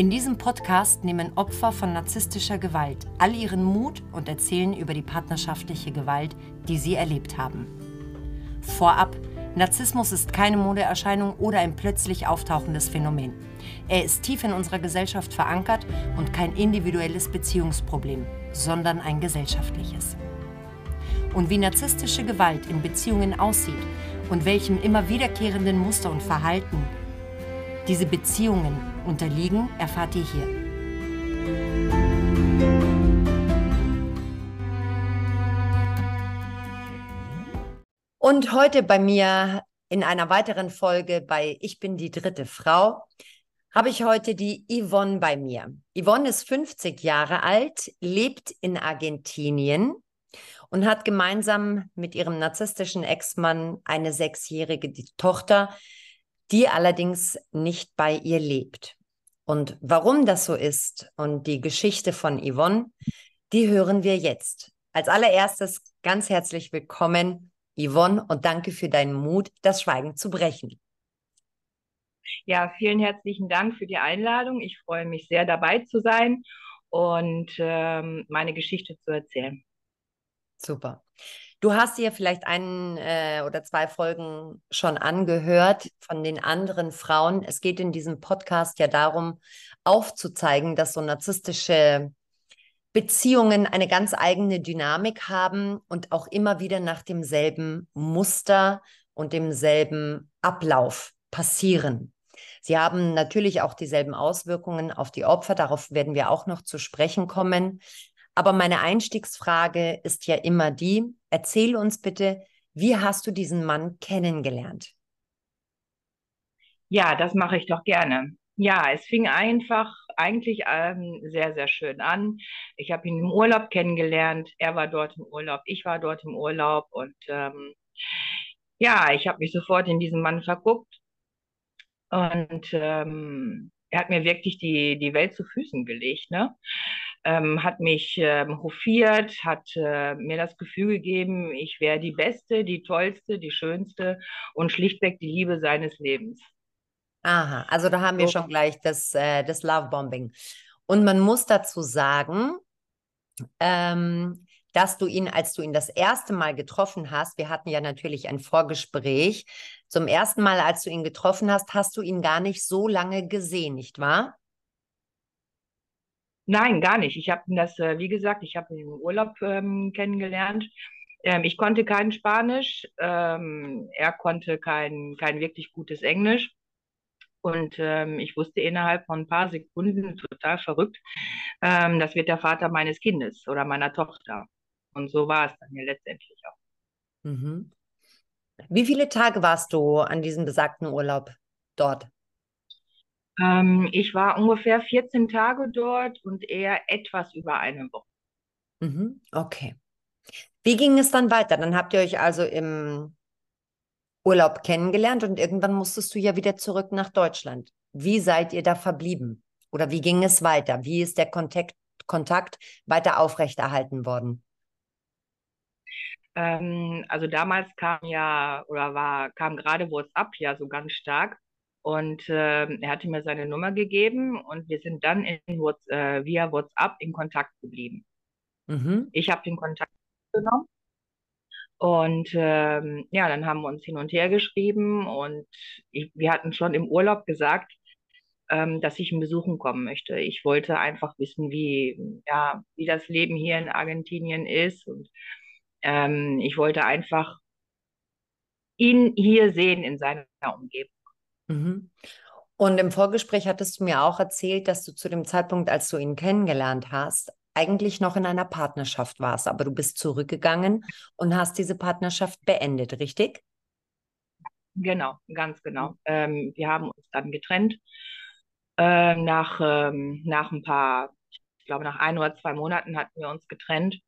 In diesem Podcast nehmen Opfer von narzisstischer Gewalt all ihren Mut und erzählen über die partnerschaftliche Gewalt, die sie erlebt haben. Vorab, Narzissmus ist keine Modeerscheinung oder ein plötzlich auftauchendes Phänomen. Er ist tief in unserer Gesellschaft verankert und kein individuelles Beziehungsproblem, sondern ein gesellschaftliches. Und wie narzisstische Gewalt in Beziehungen aussieht und welchem immer wiederkehrenden Muster und Verhalten diese Beziehungen unterliegen, erfahrt ihr hier. Und heute bei mir in einer weiteren Folge bei Ich bin die dritte Frau habe ich heute die Yvonne bei mir. Yvonne ist 50 Jahre alt, lebt in Argentinien und hat gemeinsam mit ihrem narzisstischen Ex-Mann eine sechsjährige Tochter, die allerdings nicht bei ihr lebt. Und warum das so ist und die Geschichte von Yvonne, die hören wir jetzt. Als allererstes ganz herzlich willkommen, Yvonne, und danke für deinen Mut, das Schweigen zu brechen. Ja, vielen herzlichen Dank für die Einladung. Ich freue mich sehr, dabei zu sein und ähm, meine Geschichte zu erzählen. Super. Du hast dir vielleicht einen äh, oder zwei Folgen schon angehört von den anderen Frauen. Es geht in diesem Podcast ja darum, aufzuzeigen, dass so narzisstische Beziehungen eine ganz eigene Dynamik haben und auch immer wieder nach demselben Muster und demselben Ablauf passieren. Sie haben natürlich auch dieselben Auswirkungen auf die Opfer, darauf werden wir auch noch zu sprechen kommen. Aber meine Einstiegsfrage ist ja immer die, erzähl uns bitte, wie hast du diesen Mann kennengelernt? Ja, das mache ich doch gerne. Ja, es fing einfach eigentlich ähm, sehr, sehr schön an. Ich habe ihn im Urlaub kennengelernt. Er war dort im Urlaub, ich war dort im Urlaub und ähm, ja, ich habe mich sofort in diesen Mann verguckt und ähm, er hat mir wirklich die, die Welt zu Füßen gelegt. Ne? Ähm, hat mich ähm, hofiert, hat äh, mir das Gefühl gegeben, ich wäre die Beste, die Tollste, die Schönste und schlichtweg die Liebe seines Lebens. Aha, also da haben wir so. schon gleich das, äh, das Lovebombing. Und man muss dazu sagen, ähm, dass du ihn, als du ihn das erste Mal getroffen hast, wir hatten ja natürlich ein Vorgespräch, zum ersten Mal, als du ihn getroffen hast, hast du ihn gar nicht so lange gesehen, nicht wahr? Nein, gar nicht. Ich habe das, äh, wie gesagt, ich habe ihn im Urlaub ähm, kennengelernt. Ähm, ich konnte kein Spanisch, ähm, er konnte kein, kein wirklich gutes Englisch. Und ähm, ich wusste innerhalb von ein paar Sekunden, total verrückt, ähm, das wird der Vater meines Kindes oder meiner Tochter. Und so war es dann ja letztendlich auch. Mhm. Wie viele Tage warst du an diesem besagten Urlaub dort? Ähm, ich war ungefähr 14 Tage dort und eher etwas über eine Woche. Mhm, okay. Wie ging es dann weiter? Dann habt ihr euch also im Urlaub kennengelernt und irgendwann musstest du ja wieder zurück nach Deutschland. Wie seid ihr da verblieben? Oder wie ging es weiter? Wie ist der Kontakt, Kontakt weiter aufrechterhalten worden? Ähm, also damals kam ja oder war kam gerade WhatsApp ja so ganz stark und äh, er hatte mir seine Nummer gegeben und wir sind dann in What's, äh, via WhatsApp in Kontakt geblieben. Mhm. Ich habe den Kontakt genommen. Und ähm, ja, dann haben wir uns hin und her geschrieben und ich, wir hatten schon im Urlaub gesagt, ähm, dass ich ihn besuchen kommen möchte. Ich wollte einfach wissen, wie, ja, wie das Leben hier in Argentinien ist. Und ähm, ich wollte einfach ihn hier sehen in seiner Umgebung. Mhm. Und im Vorgespräch hattest du mir auch erzählt, dass du zu dem Zeitpunkt, als du ihn kennengelernt hast, eigentlich noch in einer Partnerschaft warst, aber du bist zurückgegangen und hast diese Partnerschaft beendet, richtig? Genau, ganz genau. Ähm, wir haben uns dann getrennt. Äh, nach, ähm, nach ein paar, ich glaube, nach ein oder zwei Monaten hatten wir uns getrennt.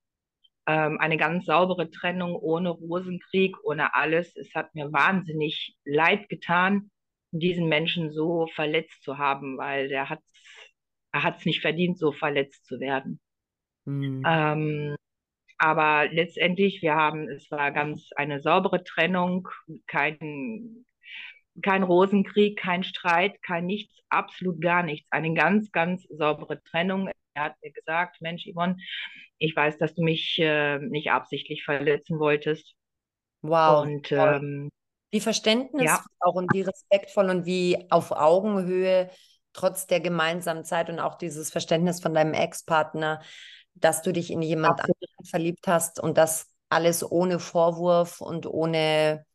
Ähm, eine ganz saubere Trennung ohne Rosenkrieg, ohne alles. Es hat mir wahnsinnig leid getan diesen Menschen so verletzt zu haben, weil der hat er hat es nicht verdient, so verletzt zu werden. Mhm. Ähm, aber letztendlich, wir haben, es war ganz eine saubere Trennung, kein, kein Rosenkrieg, kein Streit, kein nichts, absolut gar nichts. Eine ganz, ganz saubere Trennung. Er hat mir gesagt, Mensch, Yvonne, ich weiß, dass du mich äh, nicht absichtlich verletzen wolltest. Wow. Und ähm, wie verständnisvoll ja. auch und wie respektvoll und wie auf Augenhöhe, trotz der gemeinsamen Zeit und auch dieses Verständnis von deinem Ex-Partner, dass du dich in jemand Absolut. anderen verliebt hast und das alles ohne Vorwurf und ohne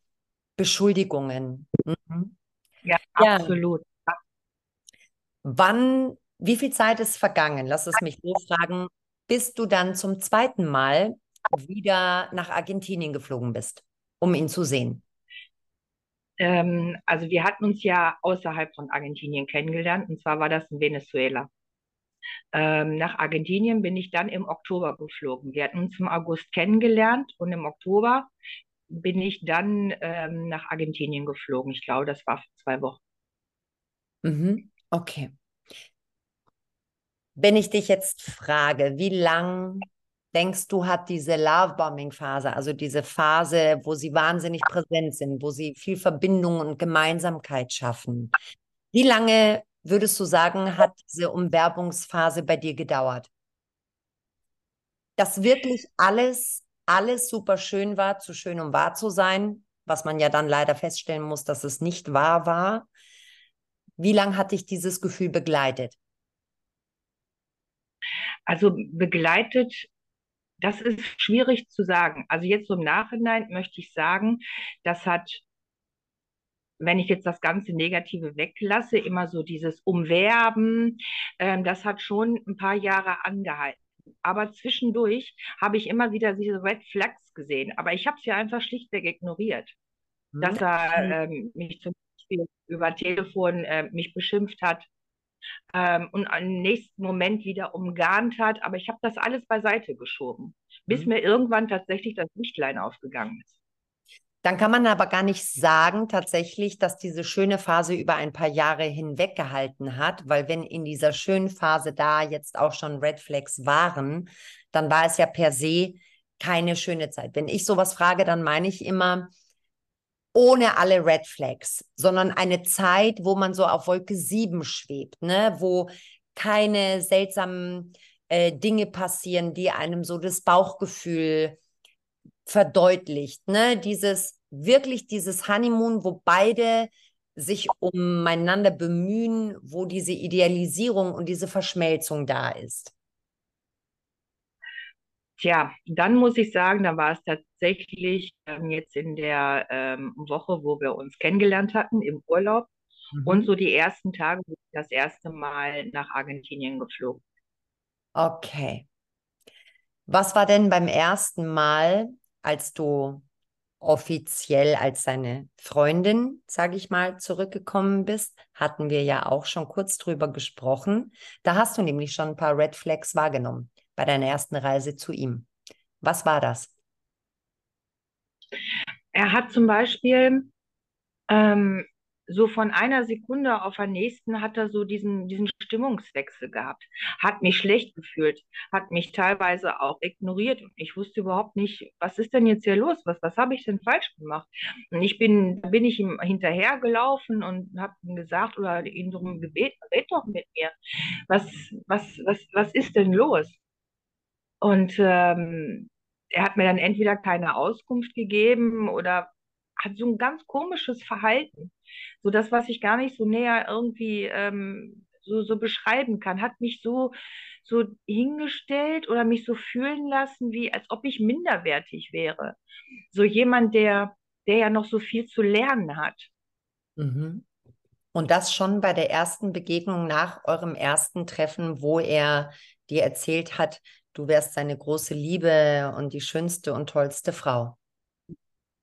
Beschuldigungen. Mhm. Ja, Ja. absolut. Wann, wie viel Zeit ist vergangen? Lass es mich so fragen, bis du dann zum zweiten Mal wieder nach Argentinien geflogen bist, um ihn zu sehen. Ähm, also wir hatten uns ja außerhalb von Argentinien kennengelernt, und zwar war das in Venezuela. Ähm, nach Argentinien bin ich dann im Oktober geflogen. Wir hatten uns im August kennengelernt und im Oktober bin ich dann ähm, nach Argentinien geflogen. Ich glaube, das war für zwei Wochen. Mhm. Okay. Wenn ich dich jetzt frage, wie lang denkst du, hat diese Love-Bombing-Phase, also diese Phase, wo sie wahnsinnig präsent sind, wo sie viel Verbindung und Gemeinsamkeit schaffen, wie lange würdest du sagen, hat diese Umwerbungsphase bei dir gedauert? Dass wirklich alles, alles super schön war, zu schön, um wahr zu sein, was man ja dann leider feststellen muss, dass es nicht wahr war. Wie lange hat dich dieses Gefühl begleitet? Also begleitet, das ist schwierig zu sagen. Also jetzt so im Nachhinein möchte ich sagen, das hat, wenn ich jetzt das ganze Negative weglasse, immer so dieses Umwerben, ähm, das hat schon ein paar Jahre angehalten. Aber zwischendurch habe ich immer wieder diese Red Flags gesehen. Aber ich habe es ja einfach schlichtweg ignoriert. Dass er ähm, mich zum Beispiel über Telefon äh, mich beschimpft hat, ähm, und im nächsten Moment wieder umgarnt hat. Aber ich habe das alles beiseite geschoben, bis Mhm. mir irgendwann tatsächlich das Lichtlein aufgegangen ist. Dann kann man aber gar nicht sagen, tatsächlich, dass diese schöne Phase über ein paar Jahre hinweg gehalten hat, weil wenn in dieser schönen Phase da jetzt auch schon Red Flags waren, dann war es ja per se keine schöne Zeit. Wenn ich sowas frage, dann meine ich immer ohne alle Red Flags, sondern eine Zeit, wo man so auf Wolke 7 schwebt, ne? wo keine seltsamen äh, Dinge passieren, die einem so das Bauchgefühl verdeutlicht, ne? Dieses wirklich dieses Honeymoon, wo beide sich umeinander bemühen, wo diese Idealisierung und diese Verschmelzung da ist. Tja, dann muss ich sagen, da war es tatsächlich ähm, jetzt in der ähm, Woche, wo wir uns kennengelernt hatten, im Urlaub und so die ersten Tage, wo ich das erste Mal nach Argentinien geflogen. Okay. Was war denn beim ersten Mal, als du offiziell als seine Freundin, sage ich mal, zurückgekommen bist? Hatten wir ja auch schon kurz drüber gesprochen. Da hast du nämlich schon ein paar Red Flags wahrgenommen bei deiner ersten Reise zu ihm. Was war das? Er hat zum Beispiel ähm, so von einer Sekunde auf der nächsten hat er so diesen, diesen Stimmungswechsel gehabt, hat mich schlecht gefühlt, hat mich teilweise auch ignoriert und ich wusste überhaupt nicht, was ist denn jetzt hier los, was, was habe ich denn falsch gemacht? Und ich bin, bin ich ihm hinterhergelaufen und habe ihm gesagt oder ihn darum gebeten, red doch mit mir, was, was, was, was ist denn los? Und ähm, er hat mir dann entweder keine Auskunft gegeben oder hat so ein ganz komisches Verhalten. So das, was ich gar nicht so näher irgendwie ähm, so, so beschreiben kann, hat mich so, so hingestellt oder mich so fühlen lassen, wie als ob ich minderwertig wäre. So jemand, der, der ja noch so viel zu lernen hat. Mhm. Und das schon bei der ersten Begegnung nach eurem ersten Treffen, wo er dir erzählt hat, du wärst seine große Liebe und die schönste und tollste Frau.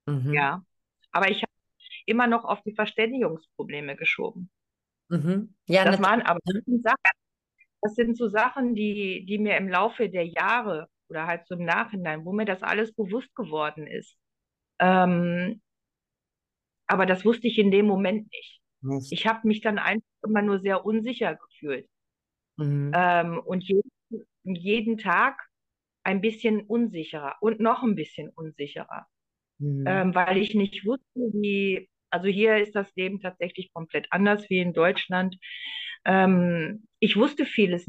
Mhm. Ja. Aber ich habe immer noch auf die Verständigungsprobleme geschoben. Mhm. Ja, Das waren aber das sind Sachen, das sind so Sachen, die, die mir im Laufe der Jahre oder halt so im Nachhinein, wo mir das alles bewusst geworden ist. Ähm, aber das wusste ich in dem Moment nicht. Nicht. Ich habe mich dann einfach immer nur sehr unsicher gefühlt. Mhm. Ähm, und jeden, jeden Tag ein bisschen unsicherer und noch ein bisschen unsicherer. Mhm. ähm, weil ich nicht wusste, wie, Also hier ist das Leben tatsächlich komplett anders wie in Deutschland. Ähm, ich wusste vieles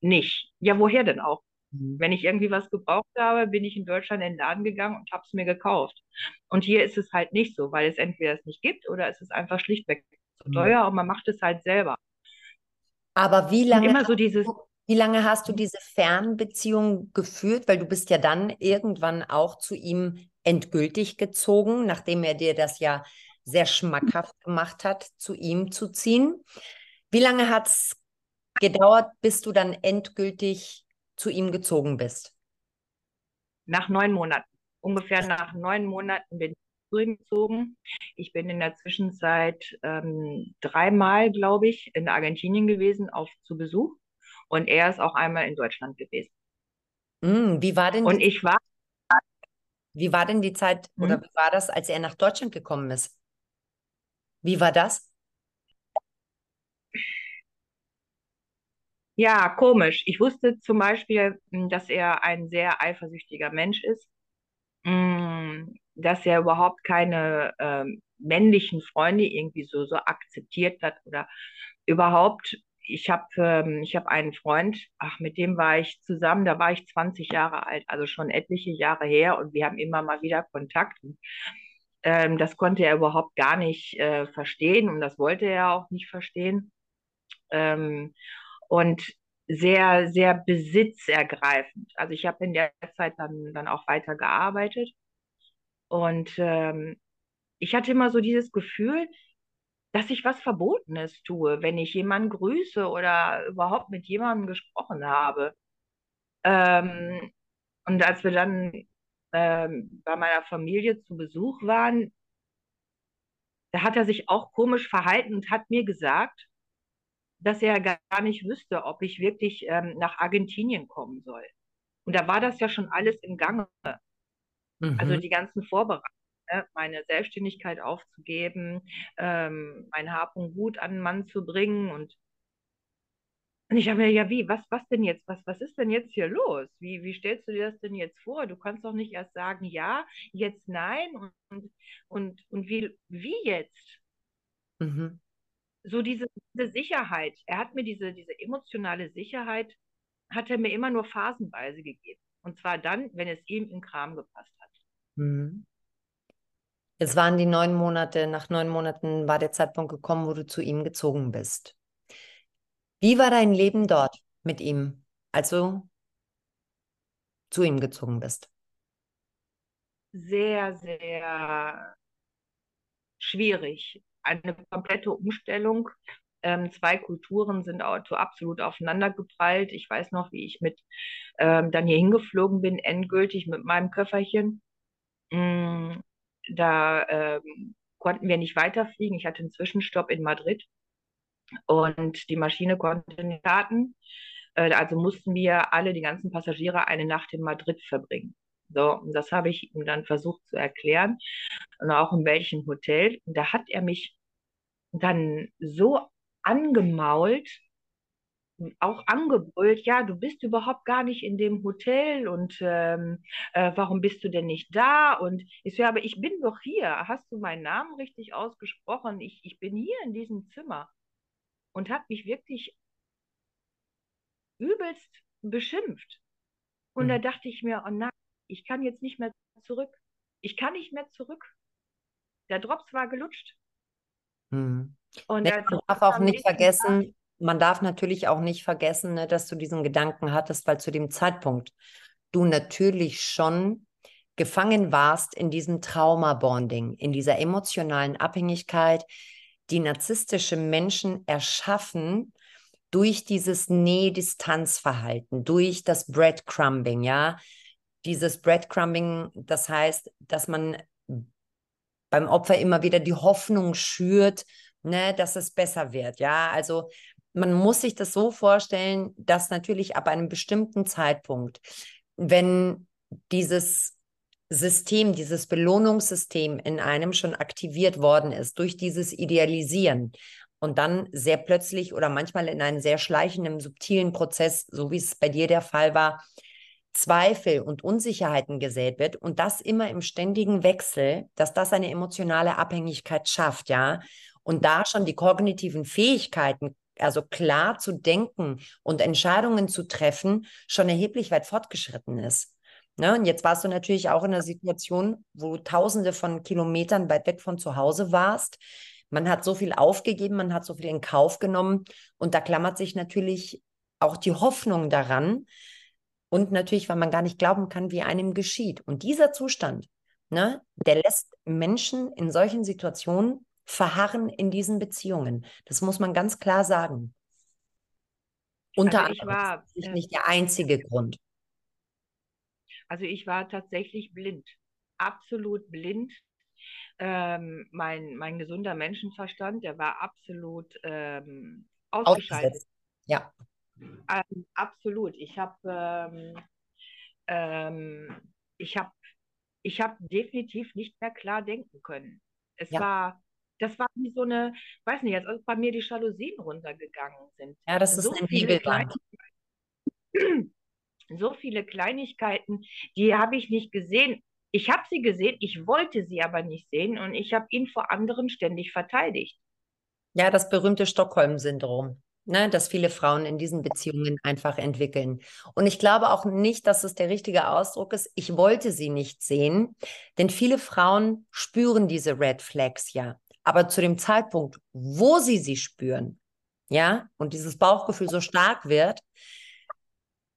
nicht. Ja, woher denn auch? Mhm. Wenn ich irgendwie was gebraucht habe, bin ich in Deutschland in den Laden gegangen und habe es mir gekauft. Und hier ist es halt nicht so, weil es entweder es nicht gibt oder es ist einfach schlichtweg zu mhm. teuer und man macht es halt selber. Aber wie lange, immer so dieses, wie lange hast du diese Fernbeziehung geführt? Weil du bist ja dann irgendwann auch zu ihm endgültig gezogen, nachdem er dir das ja sehr schmackhaft gemacht hat, zu ihm zu ziehen. Wie lange hat es gedauert, bis du dann endgültig zu ihm gezogen bist? Nach neun Monaten. Ungefähr nach neun Monaten bin ich zu ihm gezogen. Ich bin in der Zwischenzeit ähm, dreimal, glaube ich, in Argentinien gewesen auf zu Besuch. Und er ist auch einmal in Deutschland gewesen. Mm, wie war denn Und ich war. Wie war denn die Zeit hm? oder wie war das, als er nach Deutschland gekommen ist? Wie war das? Ja, komisch. Ich wusste zum Beispiel, hm, dass er ein sehr eifersüchtiger Mensch ist, hm, dass er überhaupt keine ähm, männlichen Freunde irgendwie so, so akzeptiert hat oder überhaupt. Ich habe ähm, hab einen Freund, ach, mit dem war ich zusammen, da war ich 20 Jahre alt, also schon etliche Jahre her und wir haben immer mal wieder Kontakt. Ähm, das konnte er überhaupt gar nicht äh, verstehen und das wollte er auch nicht verstehen. Ähm, und sehr, sehr besitzergreifend. Also ich habe in der Zeit dann, dann auch weiter gearbeitet und ähm, ich hatte immer so dieses Gefühl, dass ich was Verbotenes tue, wenn ich jemanden grüße oder überhaupt mit jemandem gesprochen habe. Ähm, und als wir dann ähm, bei meiner Familie zu Besuch waren, da hat er sich auch komisch verhalten und hat mir gesagt, dass er gar nicht wüsste, ob ich wirklich ähm, nach Argentinien kommen soll. Und da war das ja schon alles im Gange. Mhm. Also die ganzen Vorbereitungen? Meine Selbstständigkeit aufzugeben, ähm, mein Hab und Gut an den Mann zu bringen und und ich habe mir, ja, wie, was, was denn jetzt? Was, was ist denn jetzt hier los? Wie, wie stellst du dir das denn jetzt vor? Du kannst doch nicht erst sagen, ja, jetzt nein und, und, und wie, wie jetzt? Mhm so diese, diese Sicherheit, er hat mir diese, diese emotionale Sicherheit, hat er mir immer nur phasenweise gegeben. Und zwar dann, wenn es ihm im Kram gepasst hat. Mhm. Jetzt waren die neun Monate, nach neun Monaten war der Zeitpunkt gekommen, wo du zu ihm gezogen bist. Wie war dein Leben dort mit ihm, als du zu ihm gezogen bist? Sehr, sehr schwierig eine komplette Umstellung. Ähm, zwei Kulturen sind absolut aufeinander geprallt. Ich weiß noch, wie ich mit ähm, dann hier hingeflogen bin, endgültig mit meinem Köfferchen. Mm, da ähm, konnten wir nicht weiterfliegen. Ich hatte einen Zwischenstopp in Madrid und die Maschine konnte nicht starten. Äh, also mussten wir alle, die ganzen Passagiere, eine Nacht in Madrid verbringen. So, das habe ich ihm dann versucht zu erklären und auch in welchem Hotel. Und da hat er mich dann so angemault, auch angebrüllt, ja, du bist überhaupt gar nicht in dem Hotel und ähm, äh, warum bist du denn nicht da? Und ich so, ja, aber ich bin doch hier. Hast du meinen Namen richtig ausgesprochen? Ich, ich bin hier in diesem Zimmer und hat mich wirklich übelst beschimpft. Und mhm. da dachte ich mir, oh nein, ich kann jetzt nicht mehr zurück. Ich kann nicht mehr zurück. Der Drops war gelutscht. Hm. Und nee, man darf auch nicht vergessen, man darf natürlich auch nicht vergessen, ne, dass du diesen Gedanken hattest, weil zu dem Zeitpunkt du natürlich schon gefangen warst in diesem Trauma-Bonding, in dieser emotionalen Abhängigkeit, die narzisstische Menschen erschaffen durch dieses Nähe-Distanz-Verhalten, durch das Breadcrumbing, ja. Dieses Breadcrumbing, das heißt, dass man beim Opfer immer wieder die Hoffnung schürt, ne, dass es besser wird. Ja, also man muss sich das so vorstellen, dass natürlich ab einem bestimmten Zeitpunkt, wenn dieses System, dieses Belohnungssystem in einem schon aktiviert worden ist durch dieses Idealisieren und dann sehr plötzlich oder manchmal in einem sehr schleichenden, subtilen Prozess, so wie es bei dir der Fall war, Zweifel und Unsicherheiten gesät wird und das immer im ständigen Wechsel, dass das eine emotionale Abhängigkeit schafft, ja. Und da schon die kognitiven Fähigkeiten, also klar zu denken und Entscheidungen zu treffen, schon erheblich weit fortgeschritten ist. Ne? Und jetzt warst du natürlich auch in einer Situation, wo du tausende von Kilometern weit weg von zu Hause warst. Man hat so viel aufgegeben, man hat so viel in Kauf genommen und da klammert sich natürlich auch die Hoffnung daran, und natürlich, weil man gar nicht glauben kann, wie einem geschieht. Und dieser Zustand, ne, der lässt Menschen in solchen Situationen verharren in diesen Beziehungen. Das muss man ganz klar sagen. Unter also anderem war, ist nicht der einzige Grund. Also ich war tatsächlich blind, absolut blind. Ähm, mein, mein gesunder Menschenverstand, der war absolut ähm, ausgeschaltet. Ausgesetzt. Ja. Ähm, absolut. Ich habe ähm, ähm, ich habe ich habe definitiv nicht mehr klar denken können. Es ja. war das war wie so eine, weiß nicht, als ob bei mir die Jalousien runtergegangen sind. Ja, das ist so eine Nebelwand. So viele Kleinigkeiten, die habe ich nicht gesehen. Ich habe sie gesehen, ich wollte sie aber nicht sehen und ich habe ihn vor anderen ständig verteidigt. Ja, das berühmte Stockholm-Syndrom ne, dass viele Frauen in diesen Beziehungen einfach entwickeln. Und ich glaube auch nicht, dass es der richtige Ausdruck ist. Ich wollte sie nicht sehen, denn viele Frauen spüren diese Red Flags ja. Aber zu dem Zeitpunkt, wo sie sie spüren, ja, und dieses Bauchgefühl so stark wird,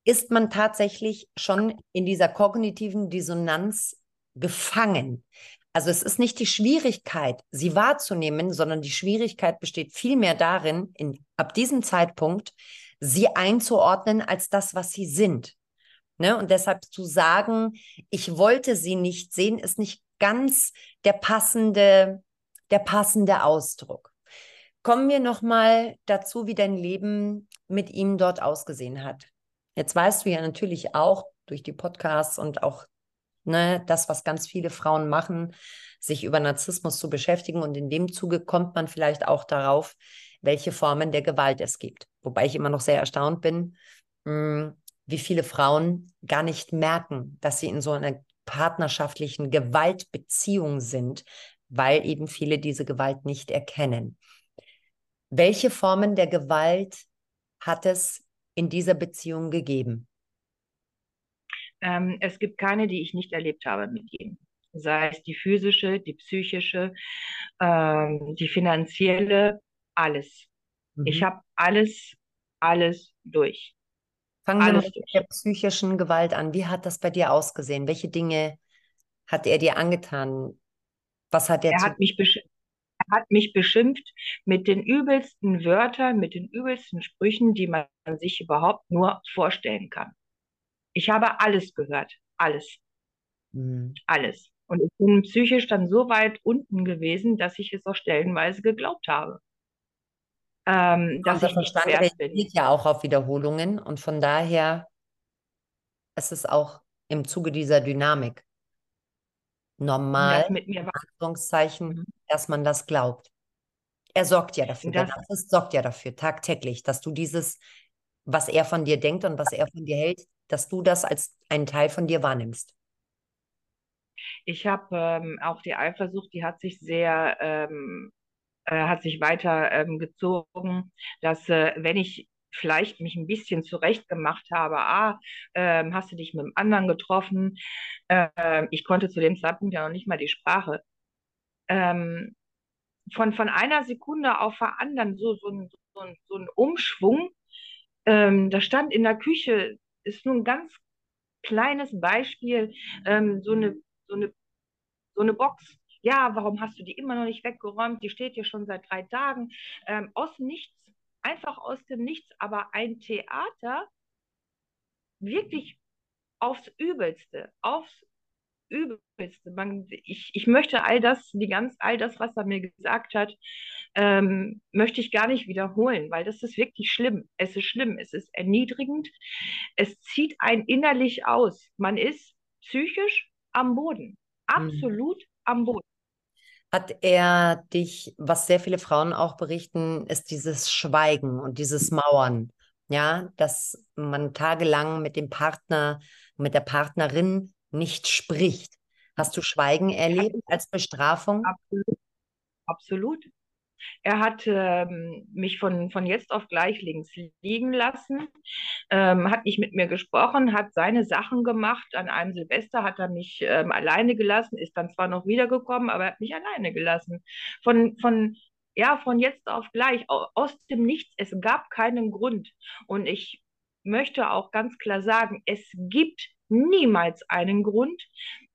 ist man tatsächlich schon in dieser kognitiven Dissonanz gefangen. Also es ist nicht die Schwierigkeit, sie wahrzunehmen, sondern die Schwierigkeit besteht vielmehr darin, in, ab diesem Zeitpunkt sie einzuordnen als das, was sie sind. Ne? Und deshalb zu sagen, ich wollte sie nicht sehen, ist nicht ganz der passende, der passende Ausdruck. Kommen wir nochmal dazu, wie dein Leben mit ihm dort ausgesehen hat. Jetzt weißt du ja natürlich auch durch die Podcasts und auch ne, das, was ganz viele Frauen machen, sich über Narzissmus zu beschäftigen. Und in dem Zuge kommt man vielleicht auch darauf, welche Formen der Gewalt es gibt. Wobei ich immer noch sehr erstaunt bin, hm, wie viele Frauen gar nicht merken, dass sie in so einer partnerschaftlichen Gewaltbeziehung sind, weil eben viele diese Gewalt nicht erkennen. Welche Formen der Gewalt hat es in dieser Beziehung gegeben? Ähm, es gibt keine, die ich nicht erlebt habe mit ihm. Sei es die physische, die psychische, ähm, die finanzielle, alles. Mhm. Ich habe alles, alles durch. Fangen wir mit der psychischen Gewalt an. Wie hat das bei dir ausgesehen? Welche Dinge hat er dir angetan? Was hat er, er hat mich er hat mich beschimpft mit den übelsten Wörtern, mit den übelsten Sprüchen, die man sich überhaupt nur vorstellen kann. Ich habe alles gehört, alles. Mhm. Alles. Und ich bin psychisch dann so weit unten gewesen, dass ich es auch stellenweise geglaubt habe. Ähm, dass ich Verstand reagiert ja auch auf Wiederholungen und von daher ist es auch im Zuge dieser Dynamik normal, mit mir Anführungszeichen, mhm. dass man das glaubt. Er sorgt ja dafür, das, der Narzisst sorgt ja dafür tagtäglich, dass du dieses, was er von dir denkt und was er von dir hält, dass du das als einen Teil von dir wahrnimmst? Ich habe ähm, auch die Eifersucht, die hat sich sehr, ähm, äh, hat sich weiter ähm, gezogen, dass äh, wenn ich vielleicht mich ein bisschen zurecht gemacht habe, ah, ähm, hast du dich mit dem anderen getroffen? Ähm, ich konnte zu dem Zeitpunkt ja noch nicht mal die Sprache. Ähm, von, von einer Sekunde auf der anderen so, so, ein, so, ein, so ein Umschwung. da stand in der Küche ist nur ein ganz kleines Beispiel, ähm, so, eine, so, eine, so eine Box. Ja, warum hast du die immer noch nicht weggeräumt? Die steht hier schon seit drei Tagen. Ähm, aus nichts, einfach aus dem Nichts, aber ein Theater wirklich aufs Übelste, aufs Übelste. Man, ich, ich möchte all das, die ganz, all das, was er mir gesagt hat, ähm, möchte ich gar nicht wiederholen, weil das ist wirklich schlimm. Es ist schlimm, es ist erniedrigend, es zieht einen innerlich aus. Man ist psychisch am Boden, absolut mhm. am Boden. Hat er dich, was sehr viele Frauen auch berichten, ist dieses Schweigen und dieses Mauern. Ja, dass man tagelang mit dem Partner mit der Partnerin nicht spricht. Hast du Schweigen erlebt als Bestrafung? Absolut. Absolut. Er hat ähm, mich von, von jetzt auf gleich links liegen lassen, ähm, hat nicht mit mir gesprochen, hat seine Sachen gemacht. An einem Silvester hat er mich ähm, alleine gelassen, ist dann zwar noch wiedergekommen, aber er hat mich alleine gelassen. Von, von, ja, von jetzt auf gleich, aus dem Nichts. Es gab keinen Grund. Und ich möchte auch ganz klar sagen, es gibt niemals einen Grund,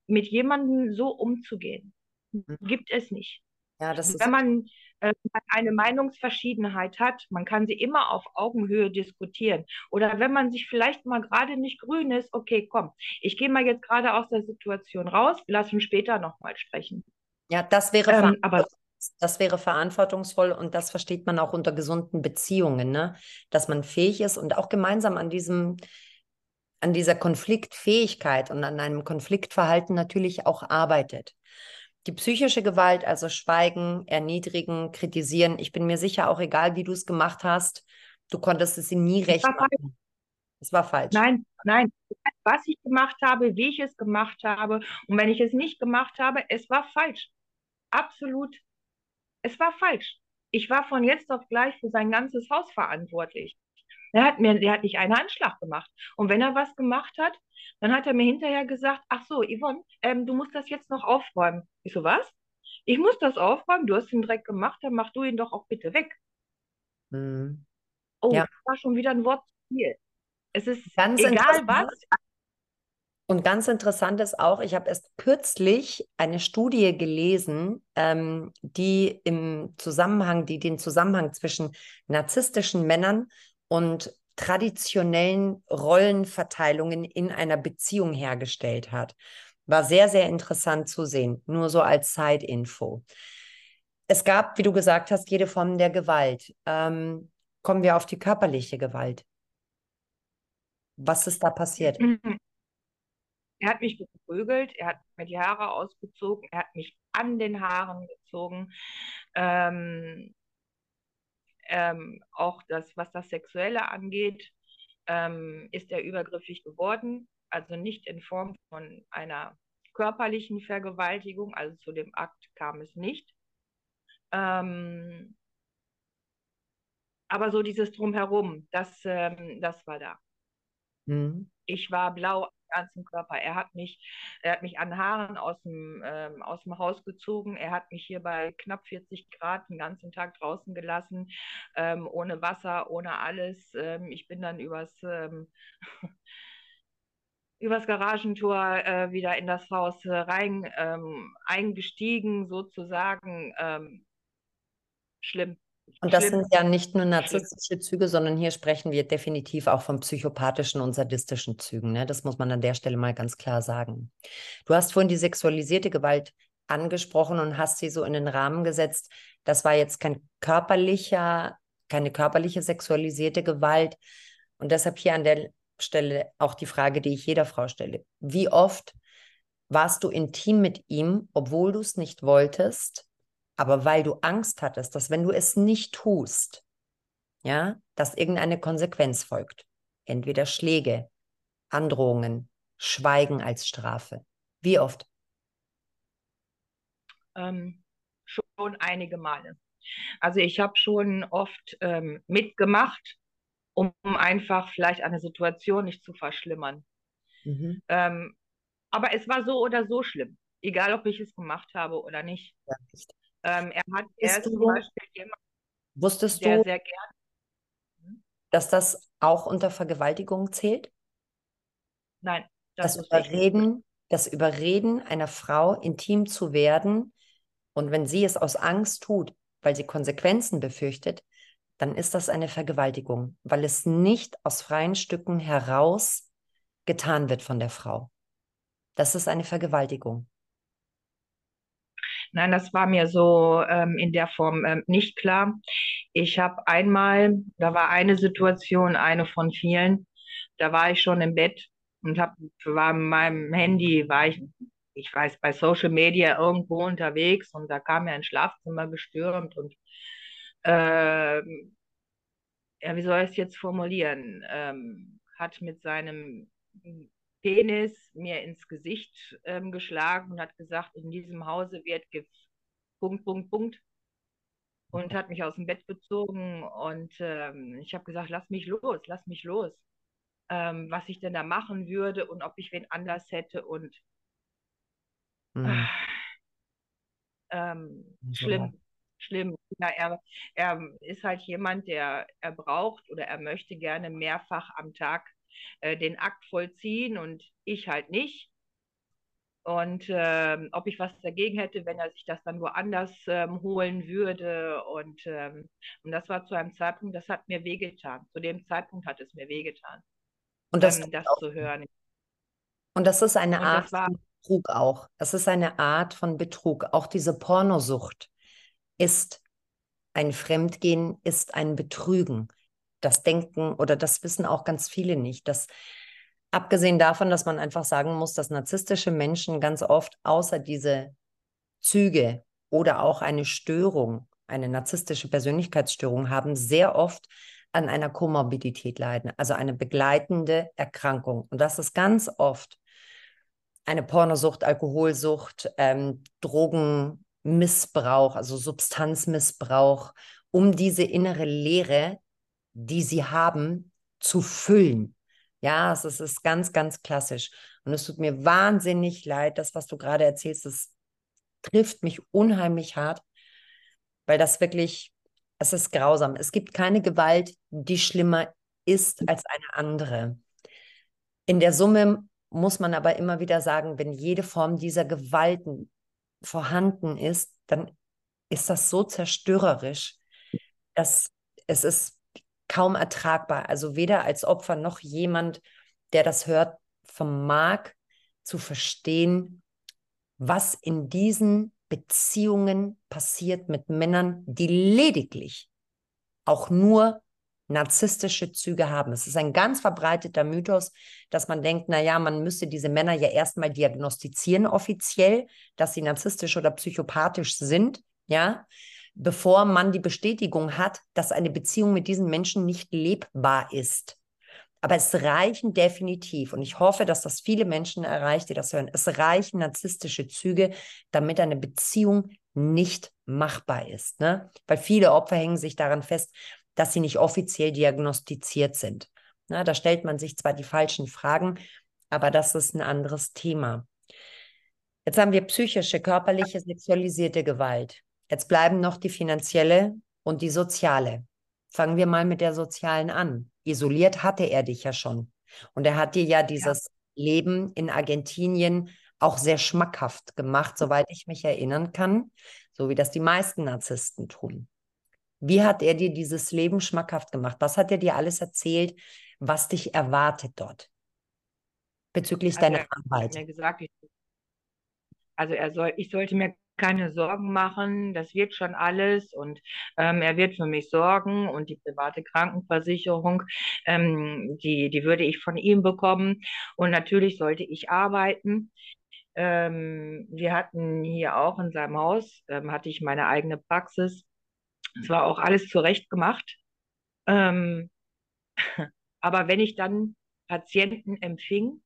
mit jemandem so umzugehen. Mhm. Gibt es nicht. Ja, das Wenn man äh, eine Meinungsverschiedenheit hat, man kann sie immer auf Augenhöhe diskutieren. Oder wenn man sich vielleicht mal gerade nicht grün ist, okay, komm, ich gehe mal jetzt gerade aus der Situation raus, lass uns später nochmal sprechen. Ja, das wäre, ähm, aber das wäre verantwortungsvoll und das versteht man auch unter gesunden Beziehungen, ne? dass man fähig ist und auch gemeinsam an diesem an dieser Konfliktfähigkeit und an einem Konfliktverhalten natürlich auch arbeitet. Die psychische Gewalt, also Schweigen, Erniedrigen, Kritisieren, ich bin mir sicher, auch egal wie du es gemacht hast, du konntest es ihm nie recht machen. Es war falsch. Nein, nein. Was ich gemacht habe, wie ich es gemacht habe und wenn ich es nicht gemacht habe, es war falsch. Absolut. Es war falsch. Ich war von jetzt auf gleich für sein ganzes Haus verantwortlich. Er hat mir, der hat nicht einen Anschlag gemacht. Und wenn er was gemacht hat, dann hat er mir hinterher gesagt, ach so, Yvonne, ähm, du musst das jetzt noch aufräumen. Ich so, was? Ich muss das aufräumen, du hast den Dreck gemacht, dann mach du ihn doch auch bitte weg. Mhm. Oh, ja. das war schon wieder ein Wort zu viel. Es ist Ganz egal was. Und ganz interessant ist auch, ich habe erst kürzlich eine Studie gelesen, ähm, die im Zusammenhang, die den Zusammenhang zwischen narzisstischen Männern und traditionellen Rollenverteilungen in einer Beziehung hergestellt hat. War sehr, sehr interessant zu sehen, nur so als Side-Info. Es gab, wie du gesagt hast, jede Form der Gewalt. Ähm, kommen wir auf die körperliche Gewalt. Was ist da passiert? Er hat mich geprügelt, er hat mir die Haare ausgezogen, er hat mich an den Haaren gezogen. Ähm, ähm, auch das, was das Sexuelle angeht, ähm, ist er übergriffig geworden. Also nicht in Form von einer körperlichen Vergewaltigung, also zu dem Akt kam es nicht. Ähm, aber so dieses Drumherum, das, ähm, das war da. Mhm. Ich war blau ganzen Körper. Er hat mich, er hat mich an Haaren aus dem, ähm, aus dem Haus gezogen. Er hat mich hier bei knapp 40 Grad den ganzen Tag draußen gelassen, ähm, ohne Wasser, ohne alles. Ähm, ich bin dann übers, ähm, übers Garagentor äh, wieder in das Haus äh, rein ähm, eingestiegen, sozusagen. Ähm, schlimm. Und das sind ja nicht nur narzisstische Züge, sondern hier sprechen wir definitiv auch von psychopathischen und sadistischen Zügen. Ne? Das muss man an der Stelle mal ganz klar sagen. Du hast vorhin die sexualisierte Gewalt angesprochen und hast sie so in den Rahmen gesetzt. Das war jetzt kein körperlicher, keine körperliche sexualisierte Gewalt. Und deshalb hier an der Stelle auch die Frage, die ich jeder Frau stelle. Wie oft warst du intim mit ihm, obwohl du es nicht wolltest? Aber weil du Angst hattest, dass wenn du es nicht tust, ja, dass irgendeine Konsequenz folgt. Entweder Schläge, Androhungen, Schweigen als Strafe. Wie oft? Ähm, schon einige Male. Also ich habe schon oft ähm, mitgemacht, um einfach vielleicht eine Situation nicht zu verschlimmern. Mhm. Ähm, aber es war so oder so schlimm, egal ob ich es gemacht habe oder nicht. Ja, nicht. Ähm, er hat, er ist zum Beispiel jemand, Wusstest der du, sehr gerne. Hm? dass das auch unter Vergewaltigung zählt? Nein. Das, das Überreden, das Überreden einer Frau, intim zu werden, und wenn sie es aus Angst tut, weil sie Konsequenzen befürchtet, dann ist das eine Vergewaltigung, weil es nicht aus freien Stücken heraus getan wird von der Frau. Das ist eine Vergewaltigung. Nein, das war mir so ähm, in der Form ähm, nicht klar. Ich habe einmal, da war eine Situation, eine von vielen, da war ich schon im Bett und hab, war mit meinem Handy, war ich, ich weiß, bei Social Media irgendwo unterwegs und da kam mir ein Schlafzimmer gestürmt und äh, ja, wie soll ich es jetzt formulieren? Ähm, hat mit seinem Penis mir ins Gesicht ähm, geschlagen und hat gesagt, in diesem Hause wird Punkt, Punkt, Punkt. Und hat mich aus dem Bett gezogen und ähm, ich habe gesagt, lass mich los, lass mich los. Ähm, was ich denn da machen würde und ob ich wen anders hätte und mhm. ähm, schlimm, schlimm. Ja, er, er ist halt jemand, der er braucht oder er möchte gerne mehrfach am Tag äh, den Akt vollziehen und ich halt nicht. Und ähm, ob ich was dagegen hätte, wenn er sich das dann woanders ähm, holen würde. Und, ähm, und das war zu einem Zeitpunkt, das hat mir wehgetan. Zu dem Zeitpunkt hat es mir wehgetan. Und das, das zu hören. Und das ist eine und Art war, von Betrug auch. Das ist eine Art von Betrug. Auch diese Pornosucht ist ein Fremdgehen, ist ein Betrügen. Das denken oder das wissen auch ganz viele nicht, dass abgesehen davon, dass man einfach sagen muss, dass narzisstische Menschen ganz oft außer diese Züge oder auch eine Störung, eine narzisstische Persönlichkeitsstörung haben, sehr oft an einer Komorbidität leiden, also eine begleitende Erkrankung. Und das ist ganz oft eine Pornosucht, Alkoholsucht, ähm, Drogenmissbrauch, also Substanzmissbrauch, um diese innere Leere, die sie haben, zu füllen. Ja, es ist ganz, ganz klassisch. Und es tut mir wahnsinnig leid, das, was du gerade erzählst, das trifft mich unheimlich hart, weil das wirklich, es ist grausam. Es gibt keine Gewalt, die schlimmer ist als eine andere. In der Summe muss man aber immer wieder sagen, wenn jede Form dieser Gewalten vorhanden ist, dann ist das so zerstörerisch, dass es ist kaum ertragbar. Also weder als Opfer noch jemand, der das hört, vermag zu verstehen, was in diesen Beziehungen passiert mit Männern, die lediglich auch nur narzisstische Züge haben. Es ist ein ganz verbreiteter Mythos, dass man denkt, naja, man müsste diese Männer ja erstmal diagnostizieren offiziell, dass sie narzisstisch oder psychopathisch sind, ja bevor man die Bestätigung hat, dass eine Beziehung mit diesen Menschen nicht lebbar ist. Aber es reichen definitiv, und ich hoffe, dass das viele Menschen erreicht, die das hören, es reichen narzisstische Züge, damit eine Beziehung nicht machbar ist. Ne? Weil viele Opfer hängen sich daran fest, dass sie nicht offiziell diagnostiziert sind. Na, da stellt man sich zwar die falschen Fragen, aber das ist ein anderes Thema. Jetzt haben wir psychische, körperliche, sexualisierte Gewalt. Jetzt bleiben noch die finanzielle und die soziale. Fangen wir mal mit der sozialen an. Isoliert hatte er dich ja schon. Und er hat dir ja dieses ja. Leben in Argentinien auch sehr schmackhaft gemacht, soweit ich mich erinnern kann, so wie das die meisten Narzissten tun. Wie hat er dir dieses Leben schmackhaft gemacht? Was hat er dir alles erzählt, was dich erwartet dort bezüglich also deiner Arbeit? Mir gesagt, ich, also er soll, ich sollte mir keine Sorgen machen, das wird schon alles und ähm, er wird für mich sorgen und die private Krankenversicherung, ähm, die, die würde ich von ihm bekommen und natürlich sollte ich arbeiten. Ähm, wir hatten hier auch in seinem Haus, ähm, hatte ich meine eigene Praxis. Es war auch alles zurecht gemacht. Ähm, aber wenn ich dann Patienten empfing,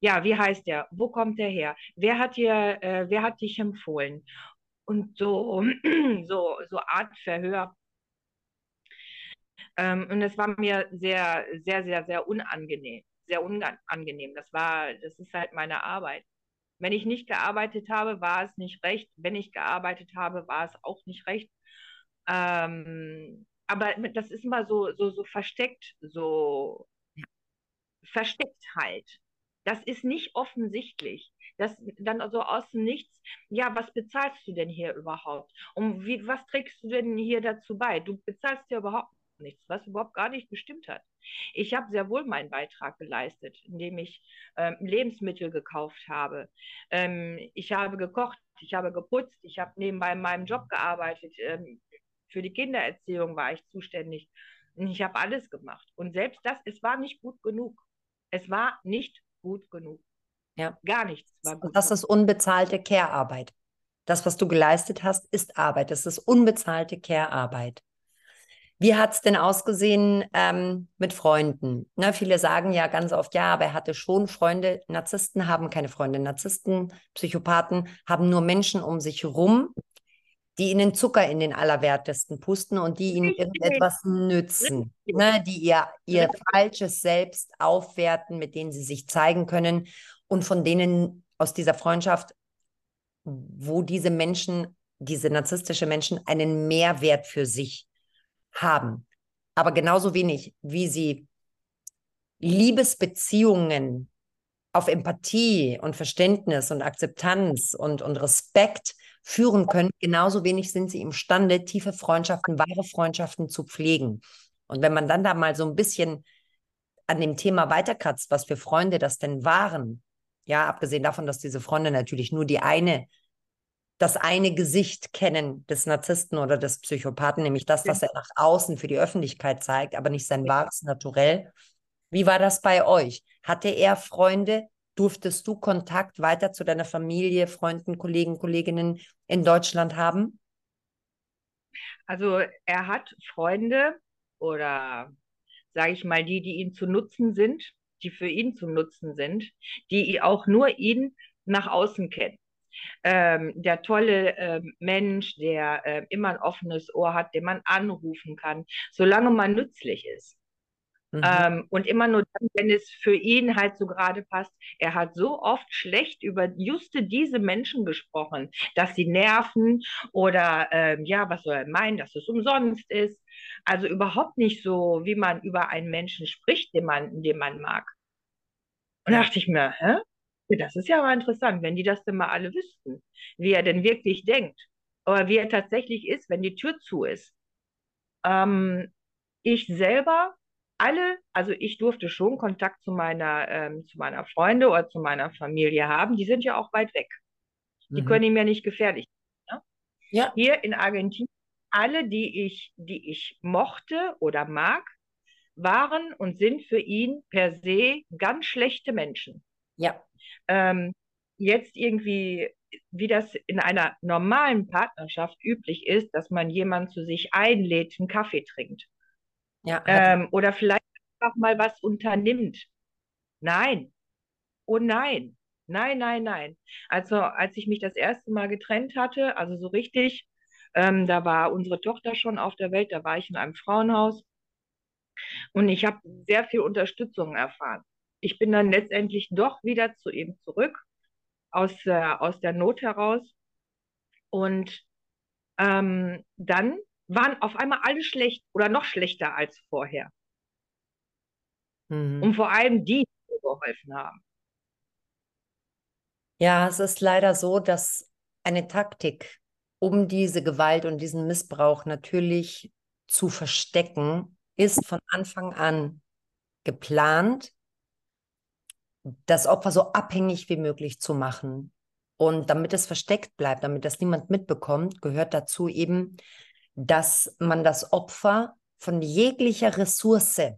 ja, wie heißt der? Wo kommt der her? Wer hat dir, äh, wer hat dich empfohlen? Und so, so, so Art Verhör. Ähm, und es war mir sehr, sehr, sehr, sehr unangenehm. Sehr unangenehm. Das war, das ist halt meine Arbeit. Wenn ich nicht gearbeitet habe, war es nicht recht. Wenn ich gearbeitet habe, war es auch nicht recht. Ähm, aber das ist immer so, so, so versteckt, so versteckt halt. Das ist nicht offensichtlich. Das dann so aus Nichts, ja, was bezahlst du denn hier überhaupt? Und wie, was trägst du denn hier dazu bei? Du bezahlst ja überhaupt nichts, was überhaupt gar nicht bestimmt hat. Ich habe sehr wohl meinen Beitrag geleistet, indem ich ähm, Lebensmittel gekauft habe. Ähm, ich habe gekocht, ich habe geputzt, ich habe nebenbei in meinem Job gearbeitet. Ähm, für die Kindererziehung war ich zuständig. Ich habe alles gemacht. Und selbst das, es war nicht gut genug. Es war nicht gut genug. Ja. Gar nichts war gut. Das ist unbezahlte Care-Arbeit. Das, was du geleistet hast, ist Arbeit. Das ist unbezahlte Care-Arbeit. Wie hat es denn ausgesehen ähm, mit Freunden? Na, viele sagen ja ganz oft, ja, aber er hatte schon Freunde. Narzissten haben keine Freunde. Narzissten, Psychopathen haben nur Menschen um sich herum, die ihnen Zucker in den Allerwertesten pusten und die ihnen irgendetwas nützen, ne? die ihr, ihr falsches Selbst aufwerten, mit denen sie sich zeigen können und von denen aus dieser Freundschaft, wo diese Menschen, diese narzisstische Menschen einen Mehrwert für sich haben. Aber genauso wenig, wie sie Liebesbeziehungen auf Empathie und Verständnis und Akzeptanz und, und Respekt führen können, genauso wenig sind sie imstande, tiefe Freundschaften, wahre Freundschaften zu pflegen. Und wenn man dann da mal so ein bisschen an dem Thema weiterkratzt, was für Freunde das denn waren, ja, abgesehen davon, dass diese Freunde natürlich nur die eine, das eine Gesicht kennen des Narzissten oder des Psychopathen, nämlich das, was er nach außen für die Öffentlichkeit zeigt, aber nicht sein wahres Naturell. Wie war das bei euch? Hatte er Freunde, Durftest du Kontakt weiter zu deiner Familie, Freunden, Kollegen, Kolleginnen in Deutschland haben? Also er hat Freunde oder sage ich mal die, die ihm zu nutzen sind, die für ihn zu nutzen sind, die auch nur ihn nach außen kennen. Ähm, der tolle äh, Mensch, der äh, immer ein offenes Ohr hat, den man anrufen kann, solange man nützlich ist. Mhm. Ähm, und immer nur dann, wenn es für ihn halt so gerade passt. Er hat so oft schlecht über juste diese Menschen gesprochen, dass sie nerven oder ähm, ja, was soll er meinen, dass es umsonst ist. Also überhaupt nicht so, wie man über einen Menschen spricht, den man, den man mag. Und da dachte ich mir, hä? Das ist ja aber interessant, wenn die das denn mal alle wüssten, wie er denn wirklich denkt. Oder wie er tatsächlich ist, wenn die Tür zu ist. Ähm, ich selber alle, also ich durfte schon Kontakt zu meiner, ähm, zu meiner Freunde oder zu meiner Familie haben. Die sind ja auch weit weg. Die mhm. können mir nicht gefährlich sein. Ne? Ja. Hier in Argentinien, alle, die ich, die ich mochte oder mag, waren und sind für ihn per se ganz schlechte Menschen. Ja. Ähm, jetzt irgendwie, wie das in einer normalen Partnerschaft üblich ist, dass man jemanden zu sich einlädt, einen Kaffee trinkt. Ja, ähm, oder vielleicht einfach mal was unternimmt. Nein. Oh nein. Nein, nein, nein. Also als ich mich das erste Mal getrennt hatte, also so richtig, ähm, da war unsere Tochter schon auf der Welt, da war ich in einem Frauenhaus und ich habe sehr viel Unterstützung erfahren. Ich bin dann letztendlich doch wieder zu ihm zurück, aus, äh, aus der Not heraus. Und ähm, dann waren auf einmal alle schlecht oder noch schlechter als vorher. Mhm. Und vor allem die, die geholfen haben. Ja, es ist leider so, dass eine Taktik, um diese Gewalt und diesen Missbrauch natürlich zu verstecken, ist von Anfang an geplant, das Opfer so abhängig wie möglich zu machen. Und damit es versteckt bleibt, damit das niemand mitbekommt, gehört dazu eben, dass man das Opfer von jeglicher Ressource,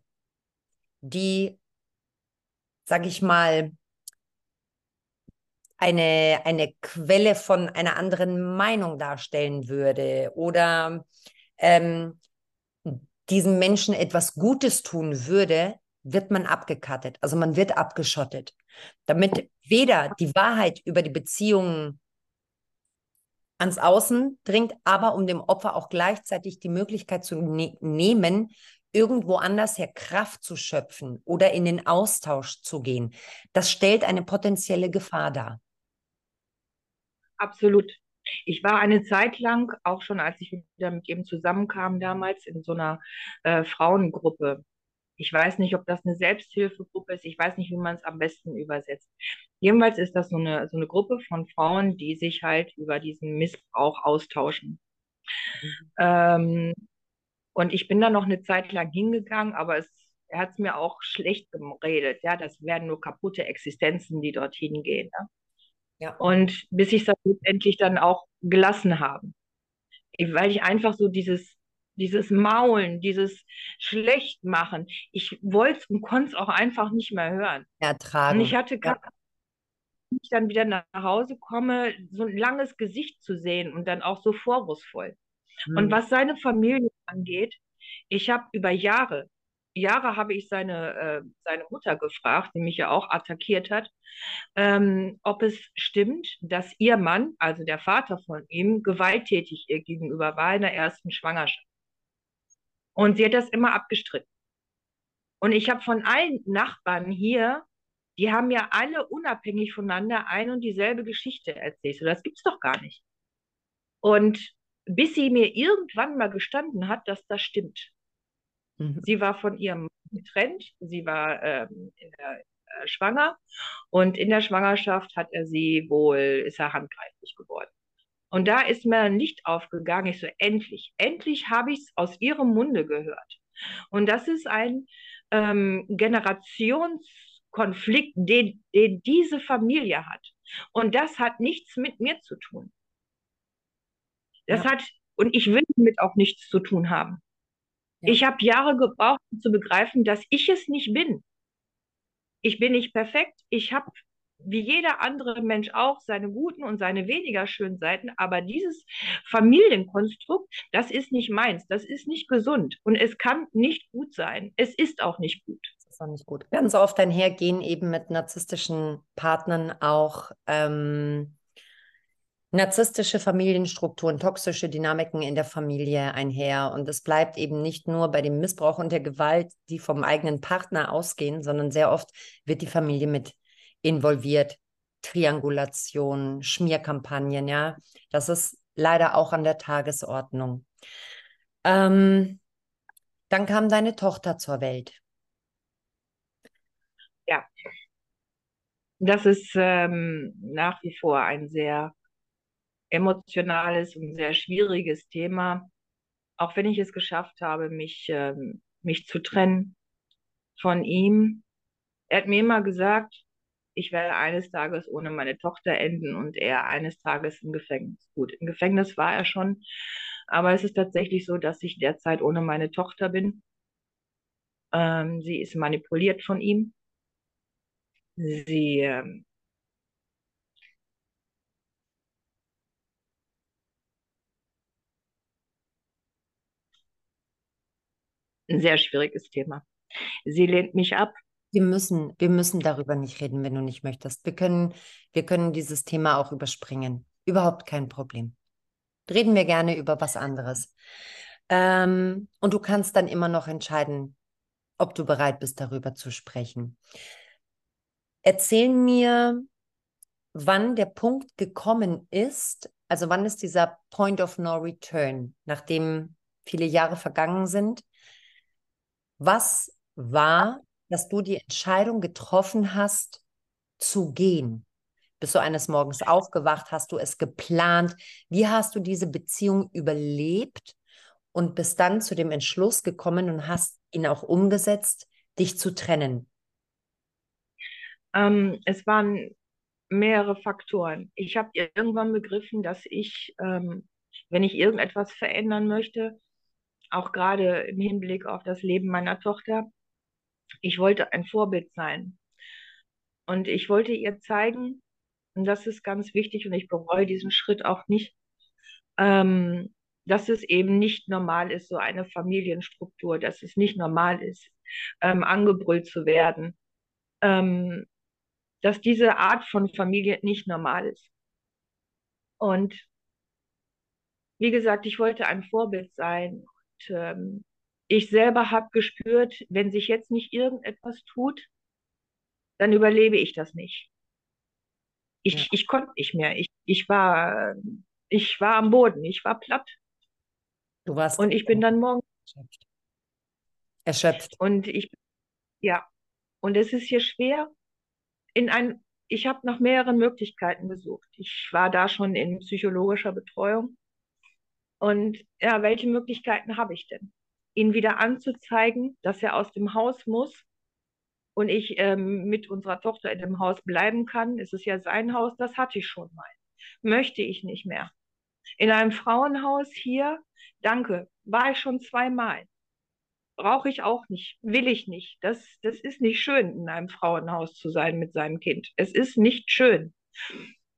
die, sage ich mal, eine, eine Quelle von einer anderen Meinung darstellen würde oder ähm, diesem Menschen etwas Gutes tun würde, wird man abgekattet. Also man wird abgeschottet, damit weder die Wahrheit über die Beziehungen ans Außen dringt, aber um dem Opfer auch gleichzeitig die Möglichkeit zu ne nehmen, irgendwo anders her Kraft zu schöpfen oder in den Austausch zu gehen. Das stellt eine potenzielle Gefahr dar. Absolut. Ich war eine Zeit lang, auch schon als ich wieder mit ihm zusammenkam damals, in so einer äh, Frauengruppe. Ich weiß nicht, ob das eine Selbsthilfegruppe ist. Ich weiß nicht, wie man es am besten übersetzt. Jedenfalls ist das so eine, so eine Gruppe von Frauen, die sich halt über diesen Missbrauch austauschen. Mhm. Ähm, und ich bin da noch eine Zeit lang hingegangen, aber es, er hat es mir auch schlecht geredet. Ja, das werden nur kaputte Existenzen, die dorthin gehen. Ne? Ja. Und bis ich es letztendlich dann auch gelassen habe. Weil ich einfach so dieses dieses Maulen, dieses Schlechtmachen. Ich wollte es und konnte es auch einfach nicht mehr hören. Ertragen. Und ich hatte gar ja. Ich dann wieder nach Hause komme, so ein langes Gesicht zu sehen und dann auch so vorwurfsvoll. Hm. Und was seine Familie angeht, Ich habe über Jahre, Jahre habe ich seine, äh, seine Mutter gefragt, die mich ja auch attackiert hat, ähm, ob es stimmt, dass ihr Mann, also der Vater von ihm, gewalttätig ihr gegenüber war in der ersten Schwangerschaft. Und sie hat das immer abgestritten. Und ich habe von allen Nachbarn hier, die haben ja alle unabhängig voneinander ein und dieselbe Geschichte erzählt. So, das gibt's doch gar nicht. Und bis sie mir irgendwann mal gestanden hat, dass das stimmt. Mhm. Sie war von ihrem getrennt, sie war ähm, der, äh, schwanger und in der Schwangerschaft hat er sie wohl, ist er handgreiflich geworden. Und da ist mir ein Licht aufgegangen. Ich so, endlich, endlich habe ich es aus ihrem Munde gehört. Und das ist ein ähm, Generationskonflikt, den, den diese Familie hat. Und das hat nichts mit mir zu tun. Das ja. hat, und ich will damit auch nichts zu tun haben. Ja. Ich habe Jahre gebraucht, um zu begreifen, dass ich es nicht bin. Ich bin nicht perfekt. Ich habe wie jeder andere Mensch auch seine guten und seine weniger schönen Seiten, aber dieses Familienkonstrukt, das ist nicht meins, das ist nicht gesund und es kann nicht gut sein. Es ist auch nicht gut. Auch nicht gut. Ganz oft einhergehen eben mit narzisstischen Partnern auch ähm, narzisstische Familienstrukturen, toxische Dynamiken in der Familie einher. Und es bleibt eben nicht nur bei dem Missbrauch und der Gewalt, die vom eigenen Partner ausgehen, sondern sehr oft wird die Familie mit involviert. Triangulation, Schmierkampagnen, ja. Das ist leider auch an der Tagesordnung. Ähm, dann kam deine Tochter zur Welt. Ja, das ist ähm, nach wie vor ein sehr emotionales und sehr schwieriges Thema. Auch wenn ich es geschafft habe, mich, ähm, mich zu trennen von ihm. Er hat mir immer gesagt, ich werde eines Tages ohne meine Tochter enden und er eines Tages im Gefängnis. Gut, im Gefängnis war er schon, aber es ist tatsächlich so, dass ich derzeit ohne meine Tochter bin. Ähm, sie ist manipuliert von ihm. Sie ein sehr schwieriges Thema. Sie lehnt mich ab. Wir müssen, wir müssen darüber nicht reden, wenn du nicht möchtest. Wir können, wir können dieses Thema auch überspringen. Überhaupt kein Problem. Reden wir gerne über was anderes. Ähm, und du kannst dann immer noch entscheiden, ob du bereit bist, darüber zu sprechen. Erzähl mir, wann der Punkt gekommen ist, also wann ist dieser Point of No Return, nachdem viele Jahre vergangen sind, was war, dass du die Entscheidung getroffen hast, zu gehen? Bist du eines Morgens aufgewacht? Hast du es geplant? Wie hast du diese Beziehung überlebt und bist dann zu dem Entschluss gekommen und hast ihn auch umgesetzt, dich zu trennen? Ähm, es waren mehrere Faktoren. Ich habe irgendwann begriffen, dass ich, ähm, wenn ich irgendetwas verändern möchte, auch gerade im Hinblick auf das Leben meiner Tochter. Ich wollte ein Vorbild sein. Und ich wollte ihr zeigen, und das ist ganz wichtig, und ich bereue diesen Schritt auch nicht, ähm, dass es eben nicht normal ist, so eine Familienstruktur, dass es nicht normal ist, ähm, angebrüllt zu werden, ähm, dass diese Art von Familie nicht normal ist. Und wie gesagt, ich wollte ein Vorbild sein ähm, ich selber habe gespürt, wenn sich jetzt nicht irgendetwas tut, dann überlebe ich das nicht. Ich, ja. ich konnte nicht mehr. Ich, ich, war, ich war am Boden, ich war platt. Du warst. Und ich bin dann morgen erschöpft. Erschöpft. Und ich, ja. Und es ist hier schwer, in ein, ich habe nach mehreren Möglichkeiten gesucht. Ich war da schon in psychologischer Betreuung. Und ja, welche Möglichkeiten habe ich denn? Ihn wieder anzuzeigen, dass er aus dem Haus muss und ich ähm, mit unserer Tochter in dem Haus bleiben kann. Es ist ja sein Haus, das hatte ich schon mal. Möchte ich nicht mehr. In einem Frauenhaus hier, danke, war ich schon zweimal. Brauche ich auch nicht, will ich nicht. Das, das ist nicht schön, in einem Frauenhaus zu sein mit seinem Kind. Es ist nicht schön.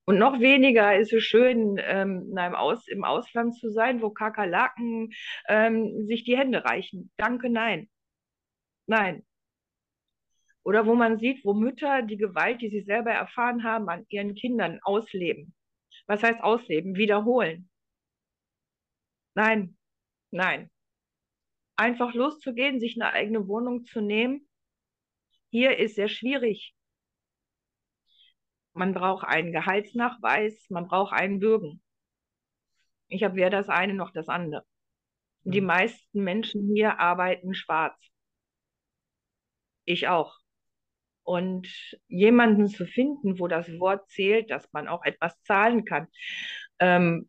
Und noch weniger ist es schön, ähm, in einem Aus, im Ausland zu sein, wo Kakerlaken ähm, sich die Hände reichen. Danke, nein. Nein. Oder wo man sieht, wo Mütter die Gewalt, die sie selber erfahren haben, an ihren Kindern ausleben. Was heißt ausleben? Wiederholen. Nein, nein. Einfach loszugehen, sich eine eigene Wohnung zu nehmen, hier ist sehr schwierig. Man braucht einen Gehaltsnachweis, man braucht einen Bürgen. Ich habe weder das eine noch das andere. Die Mhm. meisten Menschen hier arbeiten schwarz. Ich auch. Und jemanden zu finden, wo das Wort zählt, dass man auch etwas zahlen kann, ähm,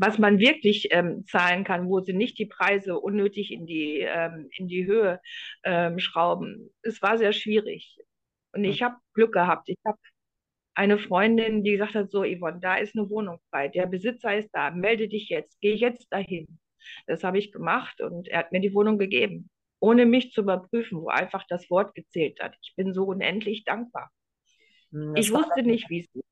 was man wirklich ähm, zahlen kann, wo sie nicht die Preise unnötig in die, ähm, in die Höhe ähm, schrauben. Es war sehr schwierig. Und ich habe Glück gehabt. Ich habe eine Freundin, die gesagt hat, so Yvonne, da ist eine Wohnung frei, der Besitzer ist da, melde dich jetzt, geh jetzt dahin. Das habe ich gemacht und er hat mir die Wohnung gegeben, ohne mich zu überprüfen, wo einfach das Wort gezählt hat. Ich bin so unendlich dankbar. Ich Das war wusste nicht, wie es ist.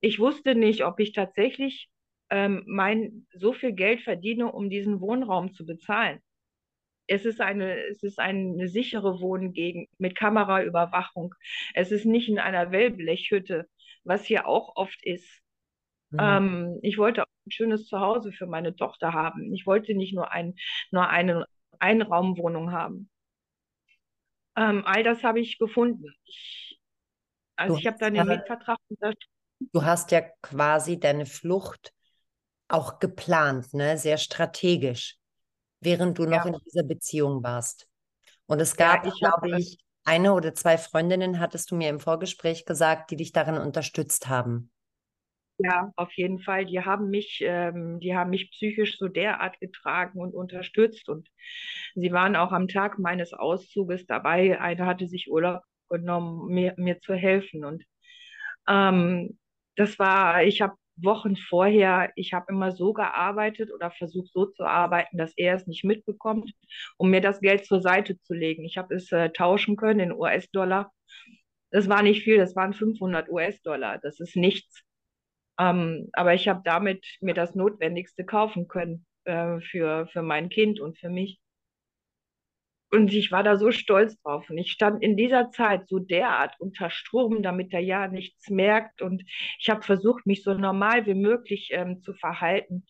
Ich wusste nicht, ob ich tatsächlich ähm, mein so viel Geld verdiene, um diesen Wohnraum zu bezahlen. Es ist eine, es ist eine sichere Wohngegend mit Kameraüberwachung. Es ist nicht in einer Wellblechhütte, was hier auch oft ist. Mhm. Ähm, ich wollte auch ein schönes Zuhause für meine Tochter haben. Ich wollte nicht nur, ein, nur eine Einraumwohnung haben. Ähm, all das habe ich gefunden. Ich, also Du ich habe dann den Mietvertrag unterschrieben. du hast ja quasi deine Flucht auch geplant, ne? Sehr strategisch, während du noch Ja, in dieser Beziehung warst. Und es ja, gab, ich glaube ich, eine oder zwei Freundinnen, hattest du mir im Vorgespräch gesagt, die dich darin unterstützt haben. Ja, auf jeden Fall. Die haben mich, ähm, die haben mich psychisch so derart getragen und unterstützt. Und sie waren auch am Tag meines Auszuges dabei. Eine hatte sich Urlaub genommen, mir, mir zu helfen. Und ähm, das war, ich habe Wochen vorher, ich habe immer so gearbeitet oder versucht so zu arbeiten, dass er es nicht mitbekommt, um mir das Geld zur Seite zu legen. Ich habe es äh, tauschen können in US-Dollar. Das war nicht viel, das waren 500 US-Dollar. Das ist nichts. Ähm, aber ich habe damit mir das Notwendigste kaufen können äh, für, für mein Kind und für mich. Und ich war da so stolz drauf. Und ich stand in dieser Zeit so derart unter Strom, damit er ja nichts merkt. Und ich habe versucht, mich so normal wie möglich ähm, zu verhalten.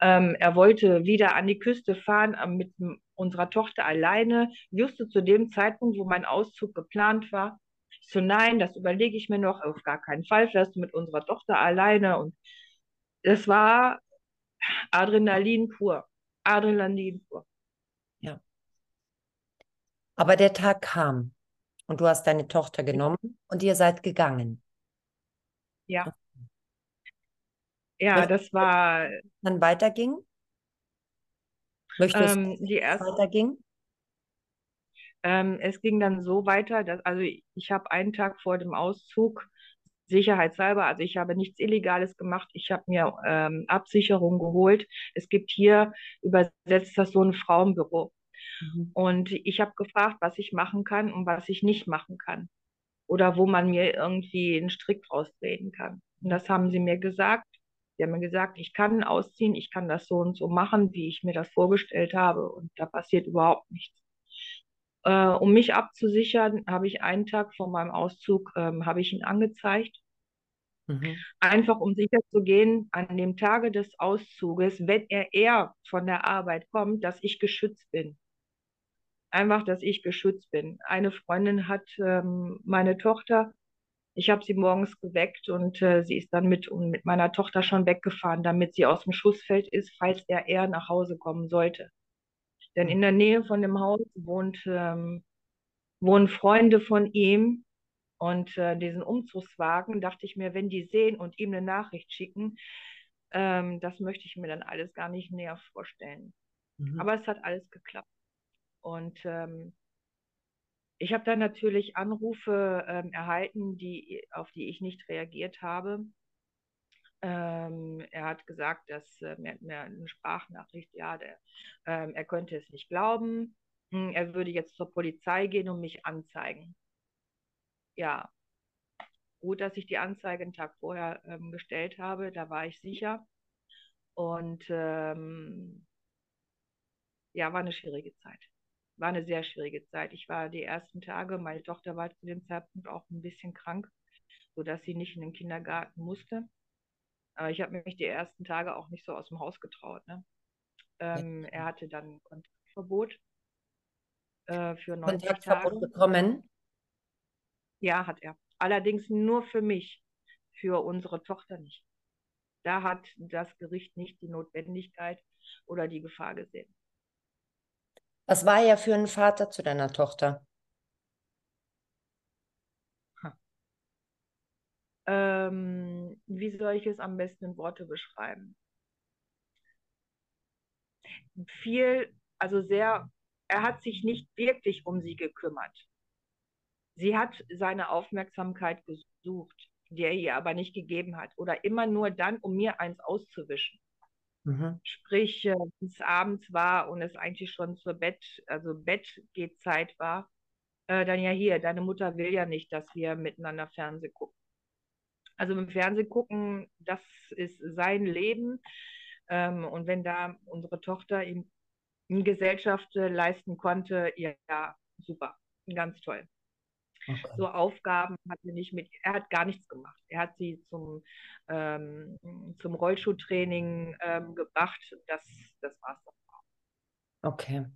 Ähm, er wollte wieder an die Küste fahren äh, mit unserer Tochter alleine, just zu dem Zeitpunkt, wo mein Auszug geplant war. Ich so, nein, das überlege ich mir noch, auf gar keinen Fall fährst du mit unserer Tochter alleine. Und das war Adrenalin pur. Adrenalin pur. Aber der Tag kam und du hast deine Tochter genommen und ihr seid gegangen. Ja, ja, das war dann weiterging? Möchtest du, ähm, die erste. weiterging? Ähm, es ging dann so weiter, dass also ich, ich habe einen Tag vor dem Auszug sicherheitshalber, also ich habe nichts Illegales gemacht, ich habe mir ähm, Absicherung geholt. Es gibt hier übersetzt das so ein Frauenbüro. Mhm. Und ich habe gefragt, was ich machen kann und was ich nicht machen kann. Oder wo man mir irgendwie einen Strick rausdrehen kann. Und das haben sie mir gesagt. Sie haben mir gesagt, ich kann ausziehen, ich kann das so und so machen, wie ich mir das vorgestellt habe. Und da passiert überhaupt nichts. Äh, um mich abzusichern, habe ich einen Tag vor meinem Auszug, ähm, habe ich ihn angezeigt. Mhm. Einfach um sicher zu gehen, an dem Tage des Auszuges, wenn er eher von der Arbeit kommt, dass ich geschützt bin. Einfach, dass ich geschützt bin. Eine Freundin hat ähm, meine Tochter, ich habe sie morgens geweckt und äh, sie ist dann mit, mit meiner Tochter schon weggefahren, damit sie aus dem Schussfeld ist, falls er eher nach Hause kommen sollte. Denn in der Nähe von dem Haus wohnt, ähm, wohnen Freunde von ihm und äh, diesen Umzugswagen, dachte ich mir, wenn die sehen und ihm eine Nachricht schicken, ähm, das möchte ich mir dann alles gar nicht näher vorstellen. Mhm. Aber es hat alles geklappt. Und ähm, ich habe dann natürlich Anrufe ähm, erhalten, die, auf die ich nicht reagiert habe. Ähm, er hat gesagt, dass äh, mir eine Sprachnachricht, ja, der, ähm, er könnte es nicht glauben. Hm, Er würde jetzt zur Polizei gehen und mich anzeigen. Ja, Gut, dass ich die Anzeige einen Tag vorher ähm, gestellt habe, da war ich sicher. Und ähm, ja, war eine schwierige Zeit. War eine sehr schwierige Zeit. Ich war die ersten Tage, meine Tochter war zu dem Zeitpunkt auch ein bisschen krank, sodass sie nicht in den Kindergarten musste. Aber ich habe mich die ersten Tage auch nicht so aus dem Haus getraut. Ne? Ähm, ja. Er hatte dann Kontaktverbot äh, für 90 Kontaktverbot Tage. bekommen? Ja, hat er. Allerdings nur für mich, für unsere Tochter nicht. Da hat das Gericht nicht die Notwendigkeit oder die Gefahr gesehen. Was war er für ein Vater zu deiner Tochter? Ähm, wie soll ich es am besten in Worte beschreiben? Viel, also sehr, er hat sich nicht wirklich um sie gekümmert. Sie hat seine Aufmerksamkeit gesucht, die er ihr aber nicht gegeben hat. Oder immer nur dann, um mir eins auszuwischen. Mhm. Sprich, äh, wenn es abends war und es eigentlich schon zur Bett, also Bettgehzeit war, äh, dann ja hier, deine Mutter will ja nicht, dass wir miteinander Fernsehen gucken. Also im Fernsehen gucken, das ist sein Leben. Ähm, und wenn da unsere Tochter ihm Gesellschaft äh, leisten konnte, ja, super, ganz toll. Okay. So Aufgaben hat er nicht mit, er hat gar nichts gemacht. Er hat sie zum, ähm, zum Rollschuhtraining ähm, gebracht. Das, das war's dann auch. Okay.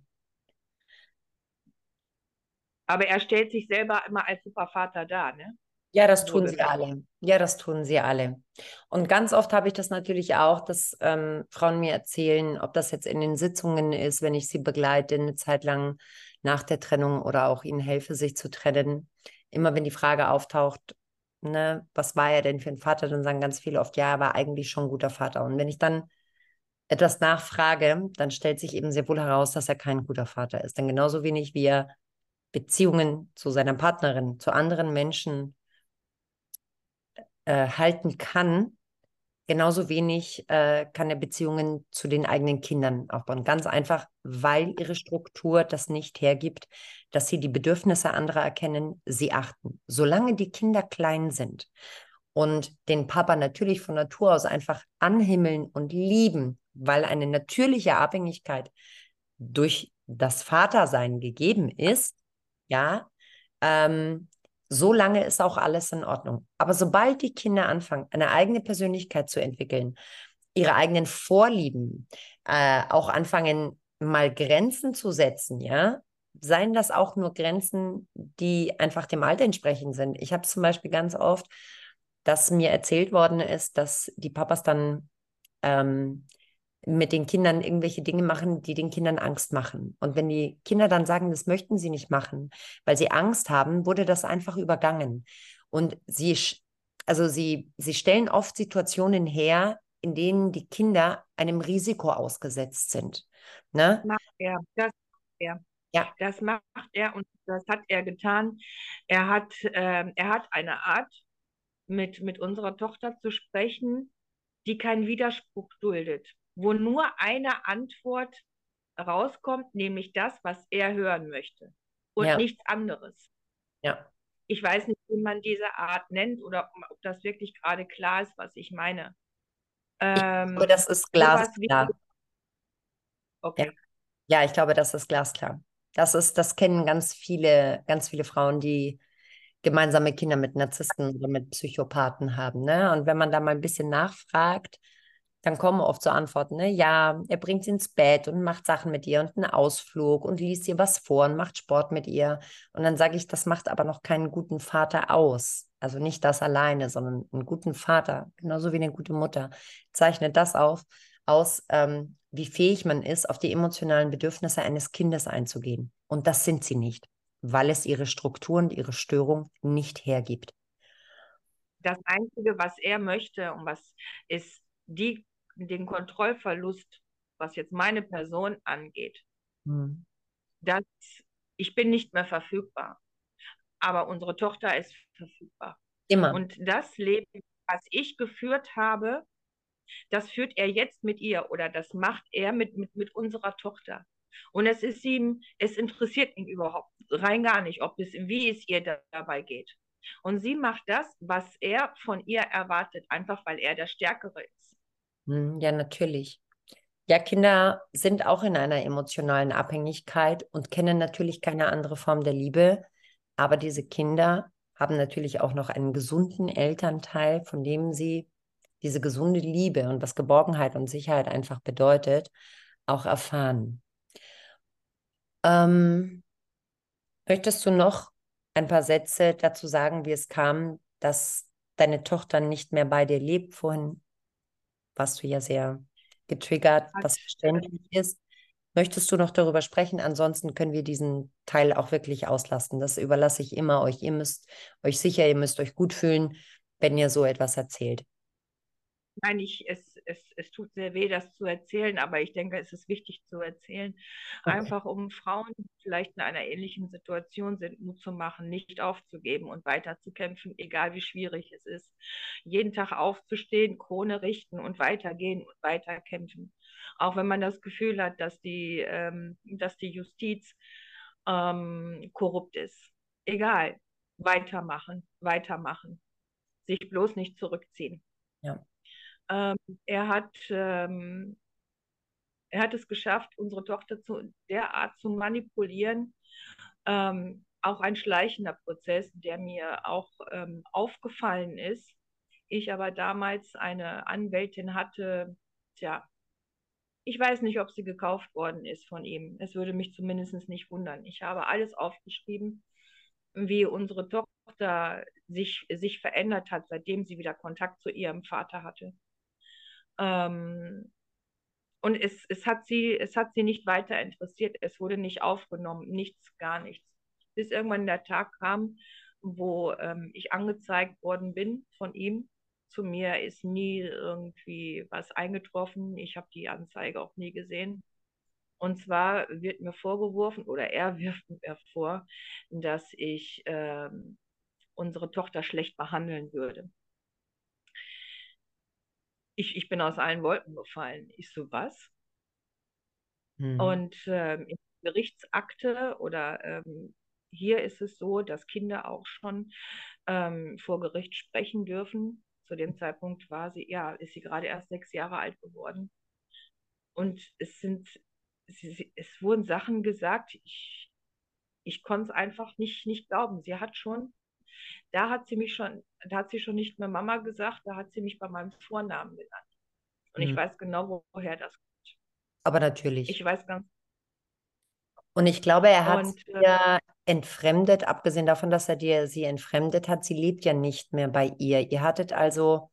Aber er stellt sich selber immer als Supervater dar, ne? Ja, das tun sie alle. Ja, das tun sie alle. Und ganz oft habe ich das natürlich auch, dass ähm, Frauen mir erzählen, ob das jetzt in den Sitzungen ist, wenn ich sie begleite, eine Zeit lang nach der Trennung oder auch ihnen helfe, sich zu trennen. Immer wenn die Frage auftaucht, ne, was war er denn für ein Vater, dann sagen ganz viele oft, ja, er war eigentlich schon ein guter Vater. Und wenn ich dann etwas nachfrage, dann stellt sich eben sehr wohl heraus, dass er kein guter Vater ist. Denn genauso wenig wie er Beziehungen zu seiner Partnerin, zu anderen Menschen äh, halten kann, genauso wenig äh, kann er Beziehungen zu den eigenen Kindern aufbauen. Ganz einfach, weil ihre Struktur das nicht hergibt, dass sie die Bedürfnisse anderer erkennen, sie achten. Solange die Kinder klein sind und den Papa natürlich von Natur aus einfach anhimmeln und lieben, weil eine natürliche Abhängigkeit durch das Vatersein gegeben ist, ja, ähm, so lange ist auch alles in Ordnung. Aber sobald die Kinder anfangen, eine eigene Persönlichkeit zu entwickeln, ihre eigenen Vorlieben, äh, auch anfangen, mal Grenzen zu setzen, ja, seien das auch nur Grenzen, die einfach dem Alter entsprechend sind. Ich habe zum Beispiel ganz oft, dass mir erzählt worden ist, dass die Papas dann ähm, mit den Kindern irgendwelche Dinge machen, die den Kindern Angst machen. Und wenn die Kinder dann sagen, das möchten sie nicht machen, weil sie Angst haben, wurde das einfach übergangen. Und sie, also sie, sie stellen oft Situationen her, in denen die Kinder einem Risiko ausgesetzt sind. Ne? Das macht er. Das macht er. Ja. Das macht er und das hat er getan. Er hat, äh, er hat eine Art, mit, mit unserer Tochter zu sprechen, die keinen Widerspruch duldet wo nur eine Antwort rauskommt, nämlich das, was er hören möchte und ja. nichts anderes. Ja. Ich weiß nicht, wie man diese Art nennt oder ob das wirklich gerade klar ist, was ich meine. Ähm, ich glaube, das ist glasklar. Okay. Ja. ja, ich glaube, das ist glasklar. Das ist, das kennen ganz viele, ganz viele Frauen, die gemeinsame Kinder mit Narzissten oder mit Psychopathen haben. Ne? Und wenn man da mal ein bisschen nachfragt, dann kommen oft so Antworten, ne? Ja, er bringt sie ins Bett und macht Sachen mit ihr und einen Ausflug und liest ihr was vor und macht Sport mit ihr. Und dann sage ich, das macht aber noch keinen guten Vater aus. Also nicht das alleine, sondern einen guten Vater, genauso wie eine gute Mutter, zeichnet das auf, aus, ähm, wie fähig man ist, auf die emotionalen Bedürfnisse eines Kindes einzugehen. Und das sind sie nicht, weil es ihre Struktur und ihre Störung nicht hergibt. Das Einzige, was er möchte und was ist die den Kontrollverlust, was jetzt meine Person angeht, mhm. dass ich bin nicht mehr verfügbar. Aber unsere Tochter ist verfügbar. Immer. Und das Leben, was ich geführt habe, das führt er jetzt mit ihr oder das macht er mit, mit, mit unserer Tochter. Und es ist ihm, es interessiert ihn überhaupt rein gar nicht, ob es, wie es ihr da, dabei geht. Und sie macht das, was er von ihr erwartet, einfach weil er der Stärkere ist. Hm, ja, natürlich. Ja, Kinder sind auch in einer emotionalen Abhängigkeit und kennen natürlich keine andere Form der Liebe. Aber diese Kinder haben natürlich auch noch einen gesunden Elternteil, von dem sie diese gesunde Liebe und was Geborgenheit und Sicherheit einfach bedeutet, auch erfahren. Ähm, möchtest du noch ein paar Sätze dazu sagen, wie es kam, dass deine Tochter nicht mehr bei dir lebt? Vorhin warst du ja sehr getriggert, was verständlich ist. Möchtest du noch darüber sprechen? Ansonsten können wir diesen Teil auch wirklich auslassen. Das überlasse ich immer euch. Ihr müsst euch sicher, ihr müsst euch gut fühlen, wenn ihr so etwas erzählt. Nein, ich, es, es, es tut sehr weh, das zu erzählen, aber ich denke, es ist wichtig zu erzählen, okay. einfach um Frauen, die vielleicht in einer ähnlichen Situation sind, Mut zu machen, nicht aufzugeben und weiterzukämpfen, egal wie schwierig es ist. Jeden Tag aufzustehen, Krone richten und weitergehen und weiterkämpfen. Auch wenn man das Gefühl hat, dass die, ähm, dass die Justiz ähm, korrupt ist. Egal, weitermachen, weitermachen. Sich bloß nicht zurückziehen. Ja. Ähm, er, hat, ähm, er hat es geschafft, unsere Tochter zu, derart zu manipulieren. Ähm, auch ein schleichender Prozess, der mir auch ähm, aufgefallen ist. Ich aber damals eine Anwältin hatte, tja, ich weiß nicht, ob sie gekauft worden ist von ihm. Es würde mich zumindest nicht wundern. Ich habe alles aufgeschrieben, wie unsere Tochter sich, sich verändert hat, seitdem sie wieder Kontakt zu ihrem Vater hatte. Ähm, und es, es, hat sie, es hat sie nicht weiter interessiert. Es wurde nicht aufgenommen, nichts, gar nichts. Bis irgendwann der Tag kam, wo ähm, ich angezeigt worden bin von ihm. Zu mir ist nie irgendwie was eingetroffen. Ich habe die Anzeige auch nie gesehen. Und zwar wird mir vorgeworfen, oder er wirft mir vor, dass ich ähm, unsere Tochter schlecht behandeln würde ich, ich bin aus allen Wolken gefallen. Ich so, was? Mhm. Und ähm, in Gerichtsakte oder ähm, hier ist es so, dass Kinder auch schon ähm, vor Gericht sprechen dürfen. Zu dem Zeitpunkt war sie, ja, ist sie gerade erst sechs Jahre alt geworden. Und es sind, sie, es wurden Sachen gesagt, ich, ich konnte es einfach nicht, nicht glauben. Sie hat schon da hat sie mich schon, da hat sie schon nicht mehr Mama gesagt, da hat sie mich bei meinem Vornamen genannt. Und mhm. ich weiß genau, woher das kommt. Aber natürlich. Ich weiß ganz. Und ich glaube, er hat und, sie äh, ja entfremdet, abgesehen davon, dass er dir sie entfremdet hat. Sie lebt ja nicht mehr bei ihr. Ihr hattet also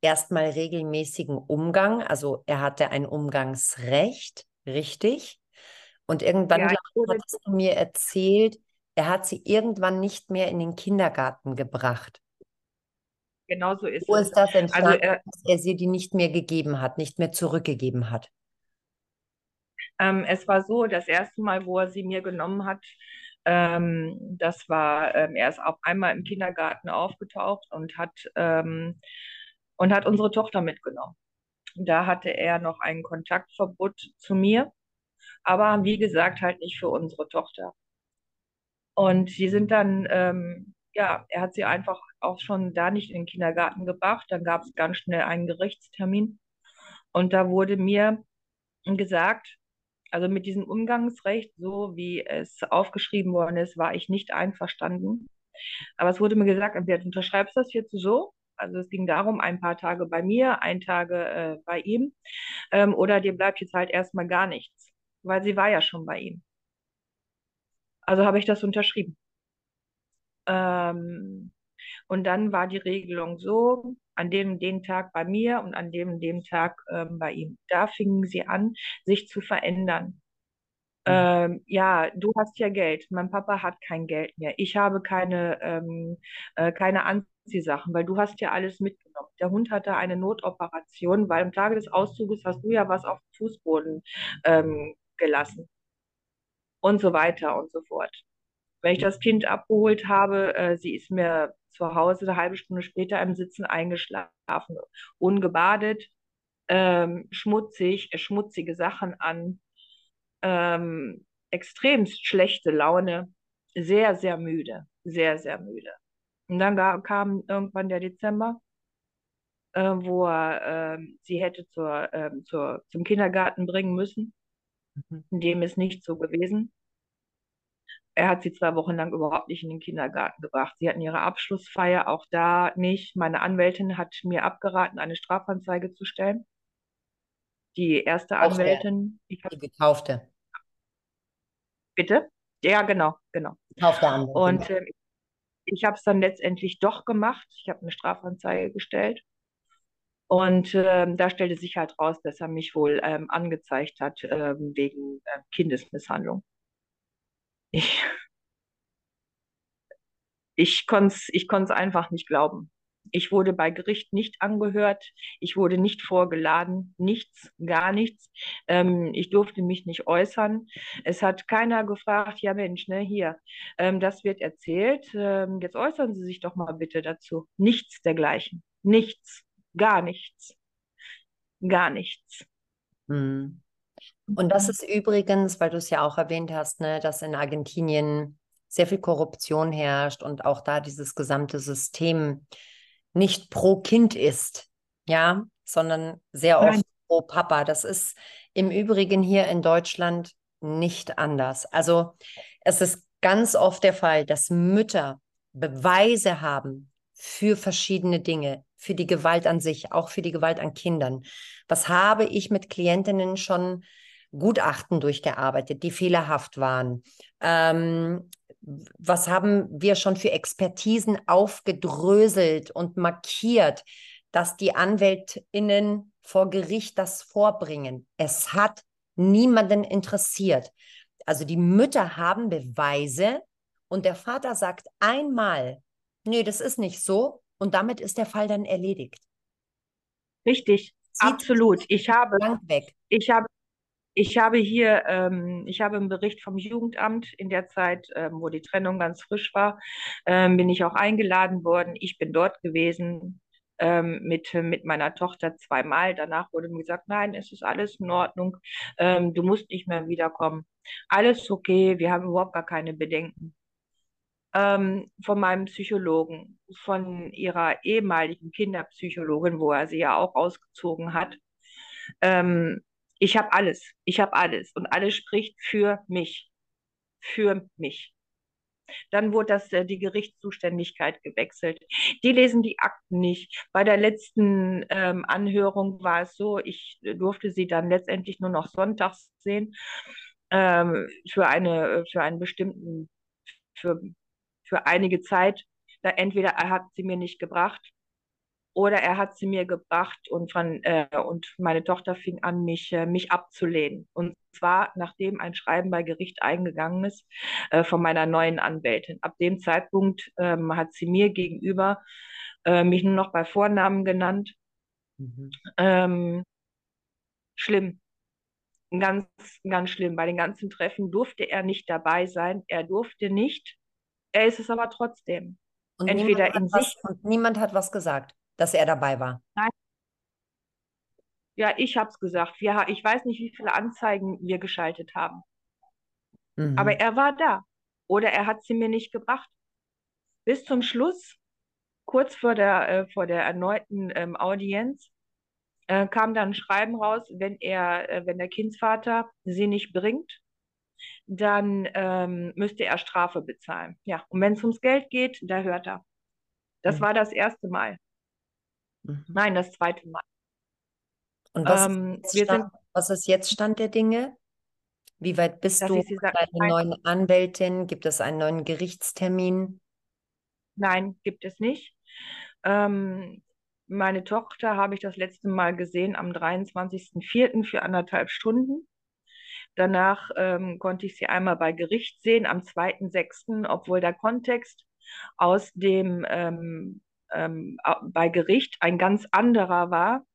erstmal regelmäßigen Umgang. Also er hatte ein Umgangsrecht, richtig? Und irgendwann, ja, glaube ich, hattest du mir erzählt, er hat sie irgendwann nicht mehr in den Kindergarten gebracht. Genau so ist Wo es. Wo ist das entstanden, also er, dass er sie die nicht mehr gegeben hat, nicht mehr zurückgegeben hat? Ähm, es war so, das erste Mal, wo er sie mir genommen hat, ähm, das war, ähm, er ist auch einmal im Kindergarten aufgetaucht und hat, ähm, und hat unsere Tochter mitgenommen. Da hatte er noch ein Kontaktverbot zu mir, aber wie gesagt, halt nicht für unsere Tochter. Und sie sind dann, ähm, ja, er hat sie einfach auch schon da nicht in den Kindergarten gebracht. Dann gab es ganz schnell einen Gerichtstermin. Und da wurde mir gesagt, also mit diesem Umgangsrecht, so wie es aufgeschrieben worden ist, war ich nicht einverstanden. Aber es wurde mir gesagt, entweder du unterschreibst das jetzt so, also es ging darum, ein paar Tage bei mir, ein Tage äh, bei ihm, ähm, oder dir bleibt jetzt halt erstmal gar nichts, weil sie war ja schon bei ihm. Also habe ich das unterschrieben. Ähm, und dann war die Regelung so, an dem den Tag bei mir und an dem dem Tag ähm, bei ihm. Da fingen sie an, sich zu verändern. Mhm. Ähm, ja, du hast ja Geld. Mein Papa hat kein Geld mehr. Ich habe keine, ähm, äh, keine Anziehsachen, weil du hast ja alles mitgenommen. Der Hund hatte eine Notoperation, weil am Tage des Auszuges hast du ja was auf dem Fußboden ähm, gelassen und so weiter und so fort. Wenn ich das Kind abgeholt habe, äh, sie ist mir zu Hause eine halbe Stunde später im Sitzen eingeschlafen, ungebadet, ähm, schmutzig, äh, schmutzige Sachen an, ähm, extremst schlechte Laune, sehr, sehr müde, sehr, sehr müde. Und dann kam irgendwann der Dezember, äh, wo er äh, sie hätte zur, äh, zur, zum Kindergarten bringen müssen. Mhm. Dem ist nicht so gewesen. Er hat sie zwei Wochen lang überhaupt nicht in den Kindergarten gebracht. Sie hatten ihre Abschlussfeier auch da nicht. Meine Anwältin hat mir abgeraten, eine Strafanzeige zu stellen. Die erste auch Anwältin. Der, die gekaufte. Bitte? Ja, genau, genau. Gekaufte Anwältin. Und äh, ich habe es dann letztendlich doch gemacht. Ich habe eine Strafanzeige gestellt. Und äh, da stellte sich halt raus, dass er mich wohl ähm, angezeigt hat äh, wegen äh, Kindesmisshandlung. Ich, ich konnte es ich einfach nicht glauben. Ich wurde bei Gericht nicht angehört, ich wurde nicht vorgeladen, nichts, gar nichts. Ähm, ich durfte mich nicht äußern. Es hat keiner gefragt, ja Mensch, ne, hier, ähm, das wird erzählt, ähm, jetzt äußern Sie sich doch mal bitte dazu. Nichts dergleichen, nichts, gar nichts, gar nichts. Hm. Und das ist übrigens, weil du es ja auch erwähnt hast, ne, dass in Argentinien sehr viel Korruption herrscht und auch da dieses gesamte System nicht pro Kind ist, ja, sondern sehr oft Nein. pro Papa. Das ist im Übrigen hier in Deutschland nicht anders. Also es ist ganz oft der Fall, dass Mütter Beweise haben für verschiedene Dinge, für die Gewalt an sich, auch für die Gewalt an Kindern. Was habe ich mit Klientinnen schon Gutachten durchgearbeitet, die fehlerhaft waren? Ähm, was haben wir schon für Expertisen aufgedröselt und markiert, dass die Anwältinnen vor Gericht das vorbringen? Es hat niemanden interessiert. Also die Mütter haben Beweise und der Vater sagt einmal, nee, das ist nicht so und damit ist der Fall dann erledigt. Richtig, Zieht absolut. Ich habe, ich habe ich habe hier, ähm, ich habe einen Bericht vom Jugendamt in der Zeit, ähm, wo die Trennung ganz frisch war, ähm, bin ich auch eingeladen worden. Ich bin dort gewesen ähm, mit, mit meiner Tochter zweimal. Danach wurde mir gesagt, nein, es ist alles in Ordnung, ähm, du musst nicht mehr wiederkommen. Alles okay, wir haben überhaupt gar keine Bedenken. Ähm, von meinem Psychologen, von ihrer ehemaligen Kinderpsychologin, wo er sie ja auch ausgezogen hat. Ähm, ich habe alles. Ich habe alles. Und alles spricht für mich. Für mich. Dann wurde das, äh, die Gerichtszuständigkeit gewechselt. Die lesen die Akten nicht. Bei der letzten ähm, Anhörung war es so, ich durfte sie dann letztendlich nur noch sonntags sehen ähm, für, eine, für einen bestimmten, für, für einige Zeit. Da entweder er hat sie mir nicht gebracht oder er hat sie mir gebracht und, von, äh, und meine Tochter fing an, mich, äh, mich abzulehnen. Und zwar, nachdem ein Schreiben bei Gericht eingegangen ist äh, von meiner neuen Anwältin. Ab dem Zeitpunkt ähm, hat sie mir gegenüber äh, mich nur noch bei Vornamen genannt. Mhm. Ähm, schlimm. Ganz, ganz schlimm. Bei den ganzen Treffen durfte er nicht dabei sein. Er durfte nicht. Er ist es aber trotzdem. Und Entweder in sich. Und niemand hat was gesagt dass er dabei war? Nein. Ja, ich habe es gesagt. Wir, ich weiß nicht, wie viele Anzeigen wir geschaltet haben. Mhm. Aber er war da. Oder er hat sie mir nicht gebracht. Bis zum Schluss, kurz vor der, äh, vor der erneuten ähm, Audienz, äh, kam dann ein Schreiben raus, wenn er, äh, wenn der Kindsvater sie nicht bringt, dann ähm, müsste er Strafe bezahlen. Ja, und wenn es ums Geld geht, da hört er. Das mhm. war das erste Mal. Mhm. Nein, das zweite Mal. Und was, ähm, ist Stand, sind, was ist jetzt Stand der Dinge? Wie weit bist du mit deiner neuen Anwältin? Gibt es einen neuen Gerichtstermin? Nein, gibt es nicht. Ähm, meine Tochter habe ich das letzte Mal gesehen am 23.04. für anderthalb Stunden. Danach ähm, konnte ich sie einmal bei Gericht sehen am 2.06., obwohl der Kontext aus dem ähm, ähm, bei Gericht ein ganz anderer war,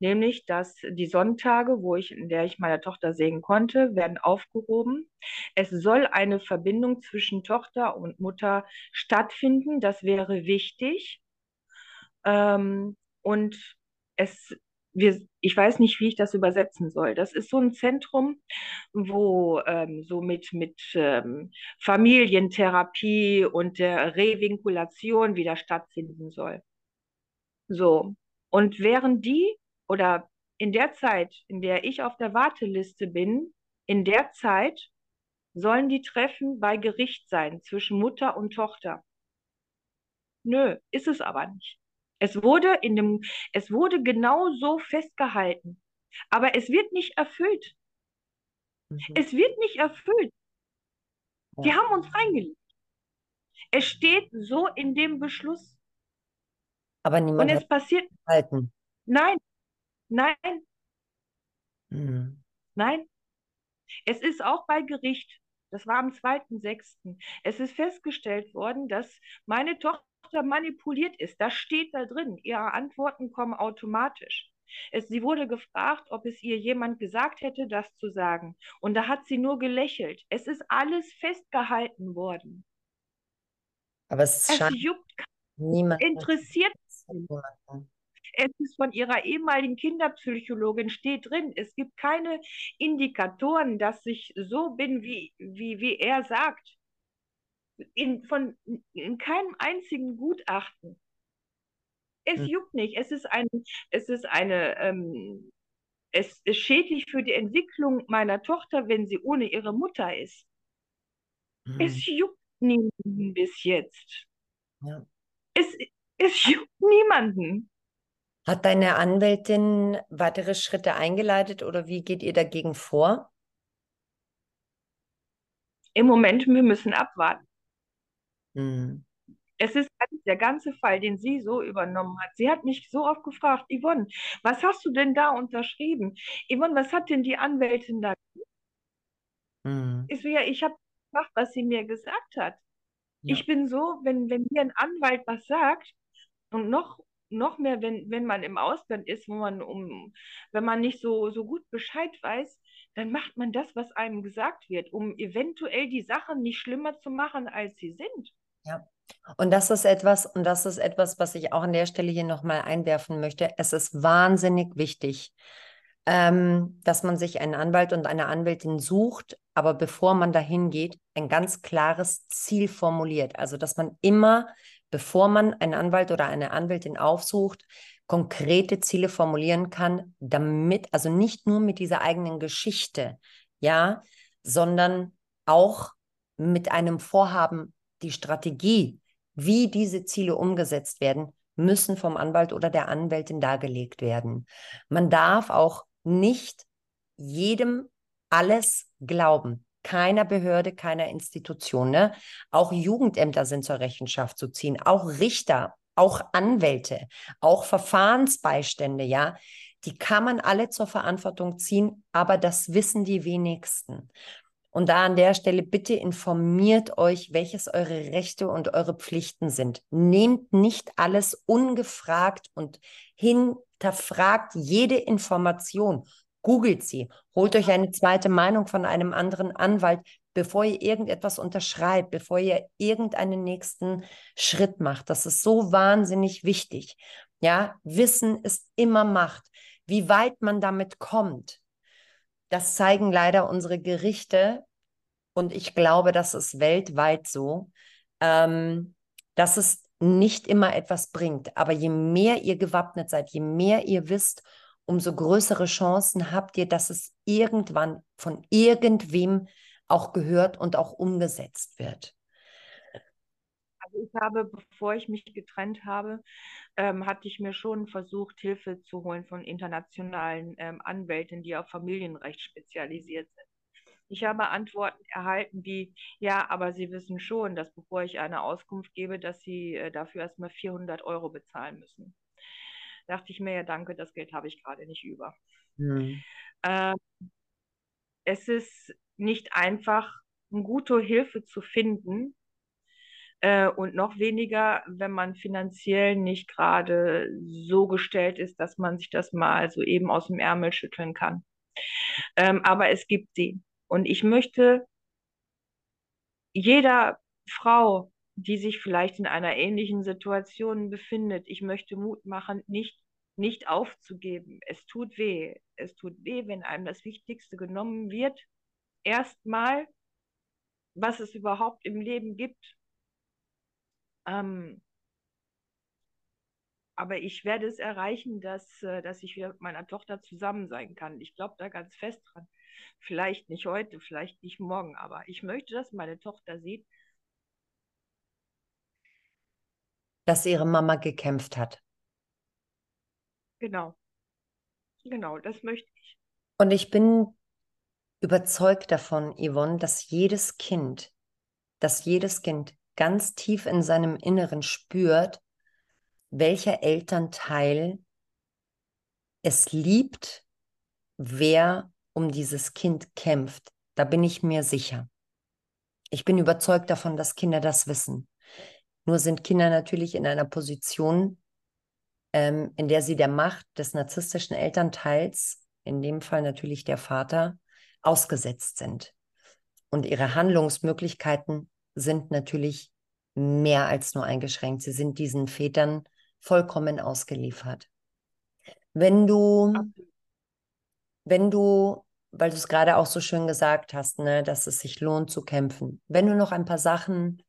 nämlich dass die Sonntage, wo ich, in der ich meine Tochter sehen konnte, werden aufgehoben. Es soll eine Verbindung zwischen Tochter und Mutter stattfinden. Das wäre wichtig. Ähm, und es wir, ich weiß nicht, wie ich das übersetzen soll. Das ist so ein Zentrum, wo ähm, so mit, mit ähm, Familientherapie und der Revinkulation wieder stattfinden soll. So. Und während die oder in der Zeit, in der ich auf der Warteliste bin, in der Zeit sollen die Treffen bei Gericht sein zwischen Mutter und Tochter. Nö, ist es aber nicht. Es wurde in dem, es wurde genau so festgehalten. Aber es wird nicht erfüllt. Mhm. Es wird nicht erfüllt. Ja. Die haben uns reingelegt. Es steht so in dem Beschluss. Aber niemand Und es passiert. Halten. Nein, nein, mhm. nein. Es ist auch bei Gericht. Das war am 2.6. Es ist festgestellt worden, dass meine Tochter Tochter manipuliert ist. Das steht da drin. Ihre Antworten kommen automatisch. Es, sie wurde gefragt, ob es ihr jemand gesagt hätte, das zu sagen. Und da hat sie nur gelächelt. Es ist alles festgehalten worden. Aber es, es juckt niemand. Interessiert es ist von ihrer ehemaligen Kinderpsychologin, steht drin, es gibt keine Indikatoren, dass ich so bin, wie, wie, wie er sagt in, von, in keinem einzigen Gutachten. Es hm. juckt nicht. Es ist, ein, es ist eine, ähm, es ist schädlich für die Entwicklung meiner Tochter, wenn sie ohne ihre Mutter ist. Hm. Es juckt niemanden bis jetzt. Ja. Es, es juckt niemanden. Hat deine Anwältin weitere Schritte eingeleitet oder wie geht ihr dagegen vor? Im Moment, wir müssen abwarten. Mhm. Es ist der ganze Fall, den sie so übernommen hat. Sie hat mich so oft gefragt, Yvonne, was hast du denn da unterschrieben? Yvonne, was hat denn die Anwältin da? Mhm. Ich so, ja, ich habe gemacht, was sie mir gesagt hat. Ja. Ich bin so, wenn, wenn mir ein Anwalt was sagt und noch, noch mehr, wenn, wenn man im Ausland ist, wo man um, wenn man nicht so, so gut Bescheid weiß, dann macht man das, was einem gesagt wird, um eventuell die Sachen nicht schlimmer zu machen, als sie sind. Ja. Und das ist etwas, und das ist etwas, was ich auch an der Stelle hier nochmal einwerfen möchte. Es ist wahnsinnig wichtig, ähm, dass man sich einen Anwalt und eine Anwältin sucht, aber bevor man dahin geht, ein ganz klares Ziel formuliert. Also, dass man immer, bevor man einen Anwalt oder eine Anwältin aufsucht, konkrete Ziele formulieren kann, damit, also nicht nur mit dieser eigenen Geschichte, ja, sondern auch mit einem Vorhaben die Strategie, wie diese Ziele umgesetzt werden, müssen vom Anwalt oder der Anwältin dargelegt werden. Man darf auch nicht jedem alles glauben. Keiner Behörde, keiner Institution. Ne? Auch Jugendämter sind zur Rechenschaft zu ziehen, auch Richter, auch Anwälte, auch Verfahrensbeistände, ja. Die kann man alle zur Verantwortung ziehen, aber das wissen die wenigsten. Und da an der Stelle bitte informiert euch, welches eure Rechte und eure Pflichten sind. Nehmt nicht alles ungefragt und hinterfragt jede Information. Googelt sie, holt euch eine zweite Meinung von einem anderen Anwalt, bevor ihr irgendetwas unterschreibt, bevor ihr irgendeinen nächsten Schritt macht. Das ist so wahnsinnig wichtig. Ja, Wissen ist immer Macht. Wie weit man damit kommt, das zeigen leider unsere Gerichte und ich glaube, das ist weltweit so, ähm, dass es nicht immer etwas bringt. Aber je mehr ihr gewappnet seid, je mehr ihr wisst, umso größere Chancen habt ihr, dass es irgendwann von irgendwem auch gehört und auch umgesetzt wird. Ich habe, bevor ich mich getrennt habe, ähm, hatte ich mir schon versucht, Hilfe zu holen von internationalen ähm, Anwälten, die auf Familienrecht spezialisiert sind. Ich habe Antworten erhalten wie, ja, aber Sie wissen schon, dass bevor ich eine Auskunft gebe, dass Sie äh, dafür erstmal 400 Euro bezahlen müssen. Da dachte ich mir, ja, danke, das Geld habe ich gerade nicht über. Mhm. Äh, es ist nicht einfach, eine gute Hilfe zu finden, äh, und noch weniger, wenn man finanziell nicht gerade so gestellt ist, dass man sich das mal so eben aus dem Ärmel schütteln kann. Ähm, aber es gibt sie. Und ich möchte jeder Frau, die sich vielleicht in einer ähnlichen Situation befindet, ich möchte Mut machen, nicht nicht aufzugeben. Es tut weh. Es tut weh, wenn einem das Wichtigste genommen wird. Erstmal, was es überhaupt im Leben gibt. Ähm, aber ich werde es erreichen, dass, äh, dass ich wieder mit meiner Tochter zusammen sein kann. Ich glaube da ganz fest dran. Vielleicht nicht heute, vielleicht nicht morgen, aber ich möchte, dass meine Tochter sieht, dass ihre Mama gekämpft hat. Genau. Genau, das möchte ich. Und ich bin überzeugt davon, Yvonne, dass jedes Kind, dass jedes Kind ganz tief in seinem Inneren spürt, welcher Elternteil es liebt, wer um dieses Kind kämpft. Da bin ich mir sicher. Ich bin überzeugt davon, dass Kinder das wissen. Nur sind Kinder natürlich in einer Position, ähm, in der sie der Macht des narzisstischen Elternteils, in dem Fall natürlich der Vater, ausgesetzt sind. Und ihre Handlungsmöglichkeiten sind natürlich mehr als nur eingeschränkt. Sie sind diesen Vätern vollkommen ausgeliefert. Wenn du, wenn du, weil du es gerade auch so schön gesagt hast, ne, dass es sich lohnt zu kämpfen, wenn du noch ein paar Sachen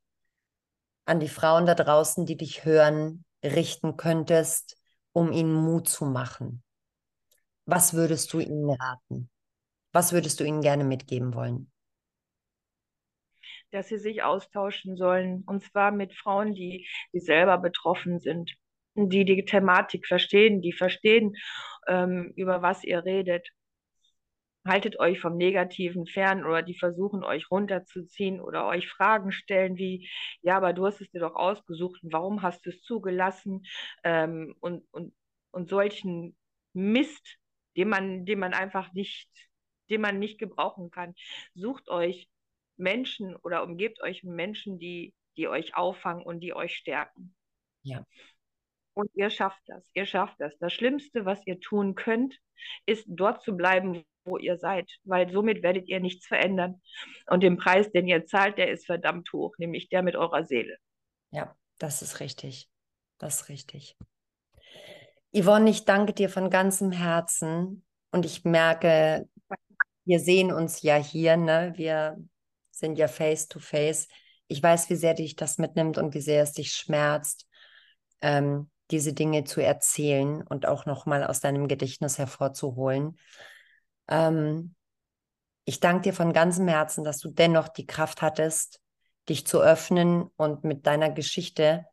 an die Frauen da draußen, die dich hören, richten könntest, um ihnen Mut zu machen, was würdest du ihnen raten? Was würdest du ihnen gerne mitgeben wollen? Dass sie sich austauschen sollen, und zwar mit Frauen, die, die selber betroffen sind die die Thematik verstehen, die verstehen, ähm, über was ihr redet. Haltet euch vom Negativen fern oder die versuchen euch runterzuziehen oder euch Fragen stellen wie, ja, aber du hast es dir doch ausgesucht und warum hast du es zugelassen ähm, und, und, und solchen Mist, den man, den man einfach nicht, den man nicht gebrauchen kann. Sucht euch Menschen oder umgebt euch mit Menschen, die, die euch auffangen und die euch stärken. Ja. Und ihr schafft das. Ihr schafft das. Das Schlimmste, was ihr tun könnt, ist dort zu bleiben, wo ihr seid, weil somit werdet ihr nichts verändern. Und den Preis, den ihr zahlt, der ist verdammt hoch, nämlich der mit eurer Seele. Ja, das ist richtig. Das ist richtig. Yvonne, ich danke dir von ganzem Herzen und ich merke, wir sehen uns ja hier, ne? Wir sind ja face to face. Ich weiß, wie sehr dich das mitnimmt und wie sehr es dich schmerzt. Ähm, diese Dinge zu erzählen und auch nochmal aus deinem Gedächtnis hervorzuholen. Ähm, ich danke dir von ganzem Herzen, dass du dennoch die Kraft hattest, dich zu öffnen und mit deiner Geschichte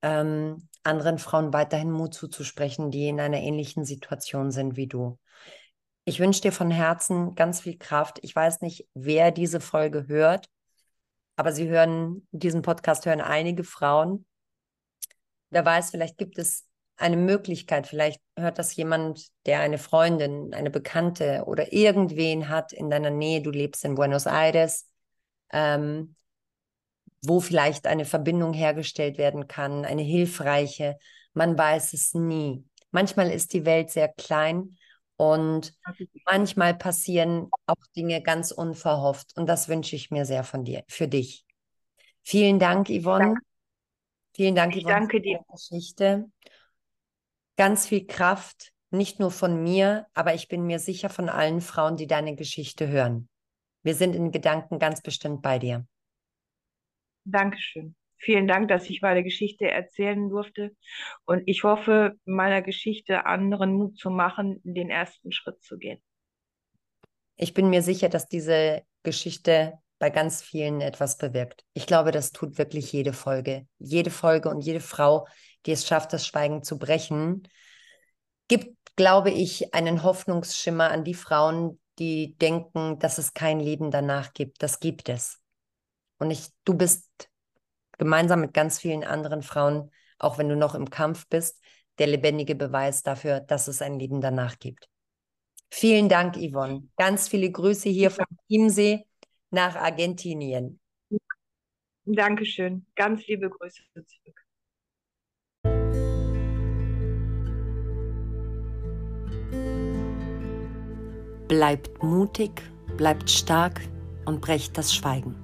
ähm, anderen Frauen weiterhin Mut zuzusprechen, die in einer ähnlichen Situation sind wie du. Ich wünsche dir von Herzen ganz viel Kraft. Ich weiß nicht, wer diese Folge hört, aber sie hören, diesen Podcast hören einige Frauen. Wer weiß, vielleicht gibt es eine Möglichkeit, vielleicht hört das jemand, der eine Freundin, eine Bekannte oder irgendwen hat in deiner Nähe, du lebst in Buenos Aires, ähm, wo vielleicht eine Verbindung hergestellt werden kann, eine hilfreiche, man weiß es nie. Manchmal ist die Welt sehr klein und manchmal passieren auch Dinge ganz unverhofft und das wünsche ich mir sehr von dir, für dich. Vielen Dank, Yvonne. Danke. Vielen Dank, ich danke dir. Geschichte. Ganz viel Kraft, nicht nur von mir, aber ich bin mir sicher von allen Frauen, die deine Geschichte hören. Wir sind in Gedanken ganz bestimmt bei dir. Dankeschön. Vielen Dank, dass ich meine Geschichte erzählen durfte. Und ich hoffe, meiner Geschichte anderen Mut zu machen, den ersten Schritt zu gehen. Ich bin mir sicher, dass diese Geschichte bei ganz vielen etwas bewirkt. Ich glaube, das tut wirklich jede Folge. Jede Folge und jede Frau, die es schafft, das Schweigen zu brechen, gibt, glaube ich, einen Hoffnungsschimmer an die Frauen, die denken, dass es kein Leben danach gibt. Das gibt es. Und ich, du bist gemeinsam mit ganz vielen anderen Frauen, auch wenn du noch im Kampf bist, der lebendige Beweis dafür, dass es ein Leben danach gibt. Vielen Dank, Yvonne. Ganz viele Grüße hier vom Chiemsee nach Argentinien. Dankeschön. Ganz liebe Grüße zurück. Bleibt mutig, bleibt stark und brecht das Schweigen.